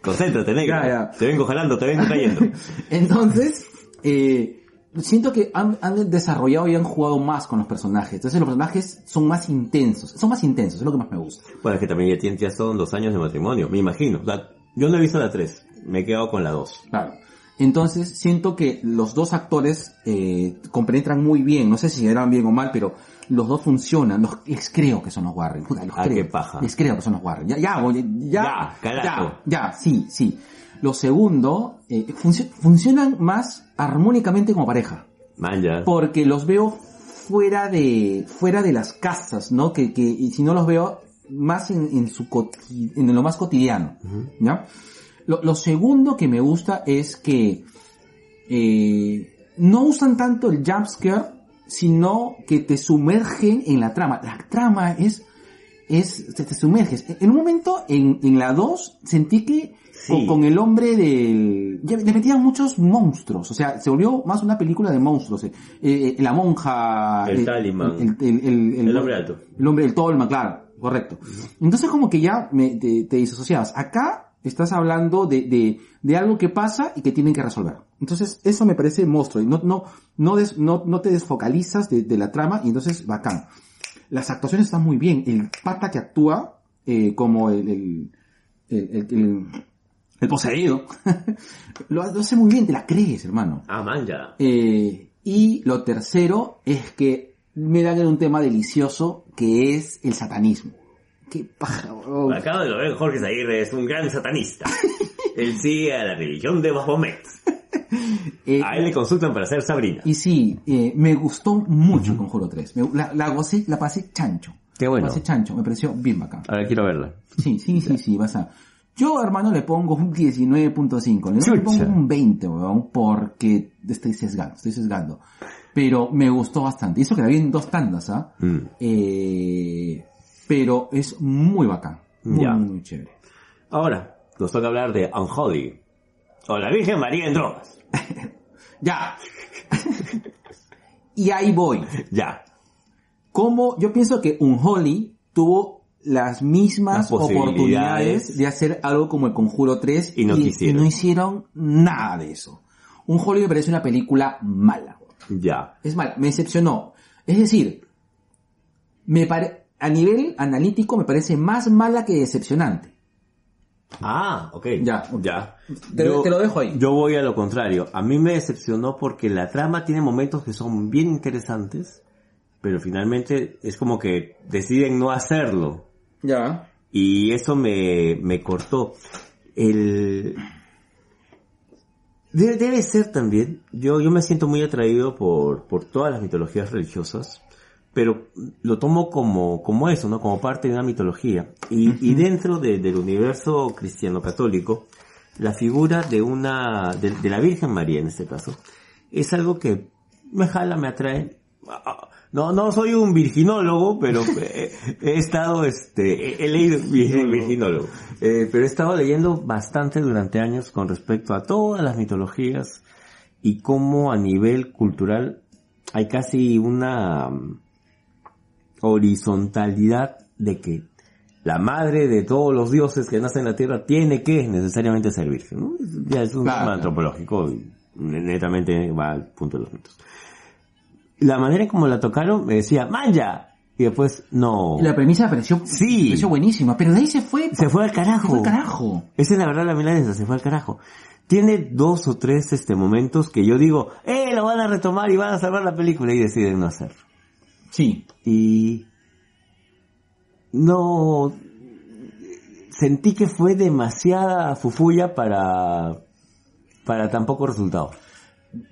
Speaker 3: Concéntrate, negro.
Speaker 2: Ya, ya.
Speaker 3: Te vengo jalando, te vengo cayendo. *laughs*
Speaker 2: Entonces, eh, siento que han, han desarrollado y han jugado más con los personajes. Entonces los personajes son más intensos. Son más intensos, es lo que más me gusta.
Speaker 3: Bueno, es que también ya, tienen- ya son dos años de matrimonio, me imagino. O sea, yo no he visto la 3, me he quedado con la 2.
Speaker 2: Claro. Entonces siento que los dos actores eh, compenetran muy bien. No sé si eran bien o mal, pero los dos funcionan. Los, les creo que son los Warren. Puta, los
Speaker 3: Ah,
Speaker 2: creo.
Speaker 3: qué paja.
Speaker 2: Les creo que son los Warren. Ya, ya, ya,
Speaker 3: Ya, carajo.
Speaker 2: ya, ya, sí, sí. Lo segundo, eh, funcio- funcionan más armónicamente como pareja.
Speaker 3: Man, ya.
Speaker 2: porque los veo fuera de fuera de las casas, ¿no? Que, que y si no los veo más en, en su en lo más cotidiano, ¿ya? Lo, lo segundo que me gusta es que eh, no usan tanto el jumpscare, sino que te sumergen en la trama. La trama es es te, te sumerges. En un momento en, en la 2 sentí que
Speaker 3: Sí.
Speaker 2: con, con el hombre del... Ya le metían muchos monstruos, o sea, se volvió más una película de monstruos. eh. Eh, la monja...
Speaker 3: El
Speaker 2: eh. El, el, el,
Speaker 3: El hombre alto.
Speaker 2: El hombre del Tolman, claro, correcto. Entonces como que ya me, te, te disociabas. Acá estás hablando de, de, de algo que pasa y que tienen que resolver. Entonces eso me parece monstruo. Y no, no, no, des- no, no te desfocalizas de, de la trama y entonces bacán. Las actuaciones están muy bien. El pata que actúa eh, como el, el, el, el- el- el poseído *laughs* lo, hace muy bien, te la crees, hermano.
Speaker 3: Ah, man, ya.
Speaker 2: Eh, y lo tercero es que me dan un tema delicioso que es el satanismo. Qué paja, weón.
Speaker 3: Acabo de ver, Jorge Zaguirre es un gran satanista. *laughs* Él sigue a la religión de Baphomet. *laughs*
Speaker 2: Eh,
Speaker 3: A él le consultan para ser Sabrina.
Speaker 2: y sí, eh, me gustó mucho Conjuro 3. Me- la, la gocé, la pasé chancho.
Speaker 3: Qué bueno.
Speaker 2: La pasé chancho, me pareció bien bacán.
Speaker 3: A ver, quiero verla.
Speaker 2: Sí, sí, sí, sí, vas a... Yo, hermano, le pongo un 19.5. Le, pongo un 20, weón, porque estoy sesgando, estoy sesgando. Pero me gustó bastante. Eso que la vi en dos tandas, ¿ah?
Speaker 3: Mm.
Speaker 2: Eh, pero es muy bacán. Muy,
Speaker 3: Ya.
Speaker 2: muy, chévere.
Speaker 3: Ahora, nos toca hablar de Unholy. O la Virgen María en drogas. *laughs*
Speaker 2: Ya. *laughs* Y ahí voy.
Speaker 3: Ya.
Speaker 2: Como yo pienso que un Holly tuvo las mismas
Speaker 3: Las
Speaker 2: oportunidades de hacer algo como el Conjuro 3
Speaker 3: Y no
Speaker 2: hicieron nada de eso. Un Holly me parece una película mala.
Speaker 3: Ya.
Speaker 2: Es mal, me decepcionó. Es decir, me pare- a nivel analítico me parece más mala que decepcionante.
Speaker 3: Ah, ok.
Speaker 2: Ya.
Speaker 3: Ya.
Speaker 2: Te- te lo dejo ahí.
Speaker 3: Yo voy a lo contrario. A mí me decepcionó porque la trama tiene momentos que son bien interesantes, pero finalmente es como que deciden no hacerlo.
Speaker 2: Ya.
Speaker 3: Y eso me, me cortó. El... Debe, debe ser también, yo, yo me siento muy atraído por, por todas las mitologías religiosas, pero lo tomo como, como eso, ¿no? Como parte de una mitología. Y, y dentro de- del universo cristiano católico, la figura de una, de, de la Virgen María en este caso, es algo que me jala, me atrae. No, no soy un virginólogo, pero he estado, este, he leído, vir- virginólogo, Eh, pero he estado leyendo bastante durante años con respecto a todas las mitologías y cómo a nivel cultural hay casi una horizontalidad de que la madre de todos los dioses que nacen en la tierra tiene que necesariamente ser virgen. ¿no? Ya es un
Speaker 2: Claro.
Speaker 3: tema antropológico y netamente va al punto de los mitos. La manera como la tocaron me decía, ¡manja! Y después, no.
Speaker 2: La premisa pareció,
Speaker 3: Sí.
Speaker 2: pareció buenísima, pero de ahí se fue.
Speaker 3: Se fue al carajo.
Speaker 2: Se fue al carajo.
Speaker 3: Esa es la verdad la milanesa, se fue al carajo. Tiene dos o tres este momentos que yo digo, ¡eh! Lo van a retomar y van a salvar la película y deciden no hacerlo.
Speaker 2: Sí.
Speaker 3: Y no sentí que fue demasiada fufulla para para tan poco resultado.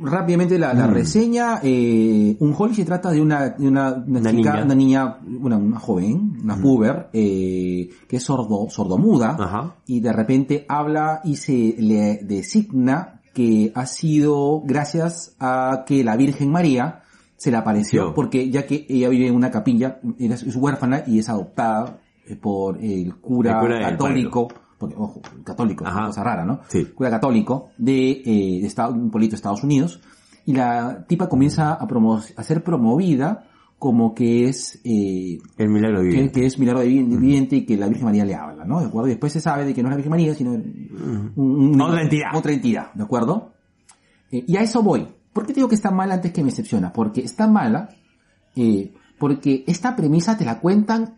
Speaker 2: Rápidamente la, la
Speaker 3: Mm.
Speaker 2: reseña, eh, un Holly se trata de una, de una, una
Speaker 3: Una
Speaker 2: chica,
Speaker 3: niña.
Speaker 2: una niña, una, una joven, una puber, eh, que es sordo, sordomuda,
Speaker 3: Ajá.
Speaker 2: y de repente habla y se le designa que ha sido gracias a que la Virgen María se le apareció, porque ya que ella vive en una capilla, es huérfana y es adoptada eh, por el cura,
Speaker 3: El cura
Speaker 2: católico, porque, ojo, católico, es una cosa rara, ¿no?
Speaker 3: Sí.
Speaker 2: cura católico de, eh, de Estado- un pueblito de Estados Unidos, y la tipa comienza a, promo- a ser promovida como que es eh,
Speaker 3: El milagro
Speaker 2: que,
Speaker 3: divino.
Speaker 2: que es milagro viviente y que la Virgen María le habla, ¿no? ¿De acuerdo? Y después se sabe de que no es la Virgen María, sino un- un-
Speaker 3: Otra entidad.
Speaker 2: Otra entidad, ¿de acuerdo? Eh, y a eso voy. ¿Por qué te digo que está mala antes que me decepciona? Porque está mala, eh, porque esta premisa te la cuentan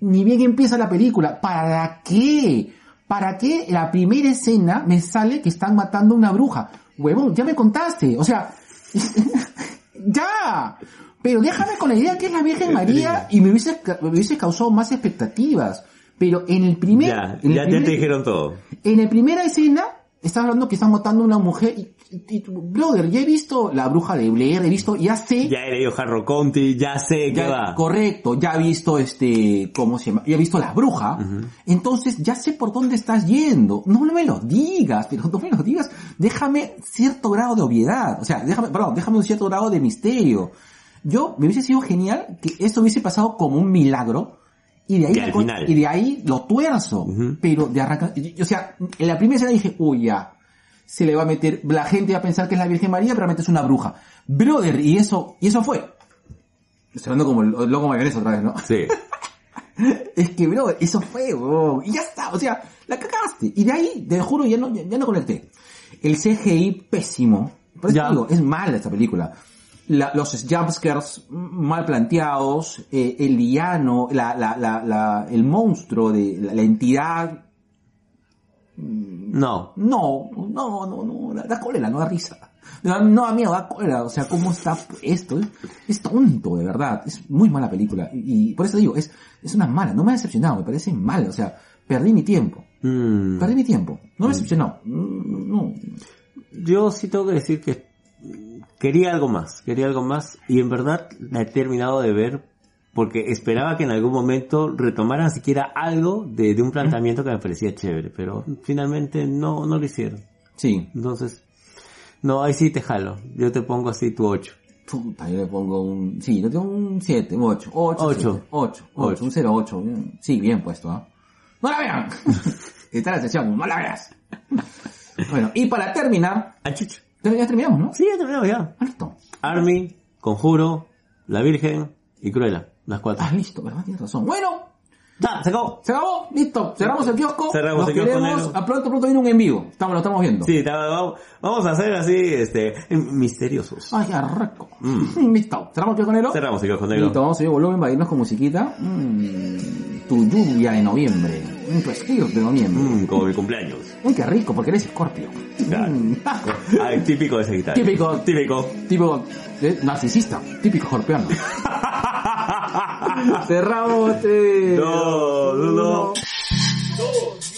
Speaker 2: ni bien empieza la película. ¿Para qué? ¿Para qué la primera escena me sale que están matando a una bruja? Huevón, ya me contaste. O sea, *laughs* ya. Pero déjame con la idea que es la Virgen María y me hubiese, ca- me hubiese causado más expectativas. Pero en el primer...
Speaker 3: Ya, te dijeron todo.
Speaker 2: en la primera escena, estás hablando que están matando a una mujer y, y- y- brother, ya he visto la bruja de Blair, he visto, ya sé,
Speaker 3: Ya he leído Harrow Conti, ya sé
Speaker 2: ya-
Speaker 3: qué va.
Speaker 2: correcto, ya he visto este, ¿cómo se llama? Ya he visto la bruja, entonces ya sé por dónde estás yendo. No me lo digas, pero no me lo digas, déjame cierto grado de obviedad, o sea, déjame, perdón, déjame un cierto grado de misterio. Yo, me hubiese sido genial que esto hubiese pasado como un milagro, y de ahí, y de ahí lo tuerzo. Pero de arrancar, o sea, en la primera escena dije, uy, ya, se le va a meter, la gente va a pensar que es la Virgen María, pero realmente es una bruja. Brother, y eso, y eso fue. Estoy hablando como el loco mayonesa otra vez, ¿no?
Speaker 3: Sí. *laughs*
Speaker 2: Es que, bro, eso fue, bro. Y ya está, o sea, la cagaste. Y de ahí, te juro, ya no, ya, ya no conecté. El CGI pésimo. Por eso
Speaker 3: Ya.
Speaker 2: digo, es mala esta película. La- los jumpscares mal planteados, eh, el villano, la, la, el monstruo de la, entidad.
Speaker 3: No.
Speaker 2: No, no, no, no, da, cólera, no da risa. No, da miedo, da cólera. O sea, ¿cómo está esto? Es, es tonto, de verdad. Es muy mala película. Y, y por eso digo, es, es una mala. No me ha decepcionado, me parece mala. O sea, perdí mi tiempo.
Speaker 3: Mm.
Speaker 2: Perdí mi tiempo. No me decepcionó. Mm, No.
Speaker 3: Yo sí tengo que decir que quería algo más, quería algo más y en verdad la he terminado de ver porque esperaba que en algún momento retomaran siquiera algo de, de un planteamiento que me parecía chévere, pero finalmente no, no lo hicieron.
Speaker 2: Sí.
Speaker 3: Entonces, no, ahí sí te jalo. Yo te pongo así tu 8.
Speaker 2: Puta, yo le pongo un... Sí, yo tengo un 7, un 8. 8,
Speaker 3: Ocho.
Speaker 2: 8, 8,
Speaker 3: Ocho.
Speaker 2: un 0, 8. Sí, bien puesto, ¿ah? ¡No la vean! *laughs* Está la sesión, no la veas. bueno, y para terminar...
Speaker 3: Ah, chucho.
Speaker 2: Ya terminamos, ¿no?
Speaker 3: Sí, ya terminamos ya.
Speaker 2: Ah, Listo.
Speaker 3: Army, Conjuro, La Virgen y Cruella. Las cuatro.
Speaker 2: Ah, listo, verdad, tienes razón. Bueno,
Speaker 3: ¡Ya! ¡Se acabó!
Speaker 2: se acabó, listo, cerramos el kiosco.
Speaker 3: Cerramos
Speaker 2: Nos
Speaker 3: el kiosco,
Speaker 2: queremos. A pronto, pronto viene un en vivo. Estamos, lo estamos viendo.
Speaker 3: Sí, vamos, a hacer así, este, misteriosos.
Speaker 2: Ay, qué rico.
Speaker 3: Mm. *laughs*
Speaker 2: Listo, cerramos el kiosco negro.
Speaker 3: Cerramos el kiosco negro.
Speaker 2: Listo, vamos a subir volumen para irnos con musiquita. Mm, tu lluvia de noviembre. Mm, tu de noviembre.
Speaker 3: Mm, como mi cumpleaños. *laughs*
Speaker 2: Uy, qué rico, porque eres escorpio.
Speaker 3: Claro.
Speaker 2: Mm, *laughs*
Speaker 3: Ah, típico de Sagitario.
Speaker 2: Típico.
Speaker 3: Típico.
Speaker 2: tipo Narcisista, típico jorpeano. *laughs* Cerramos tres.
Speaker 3: No, no, no. Dos.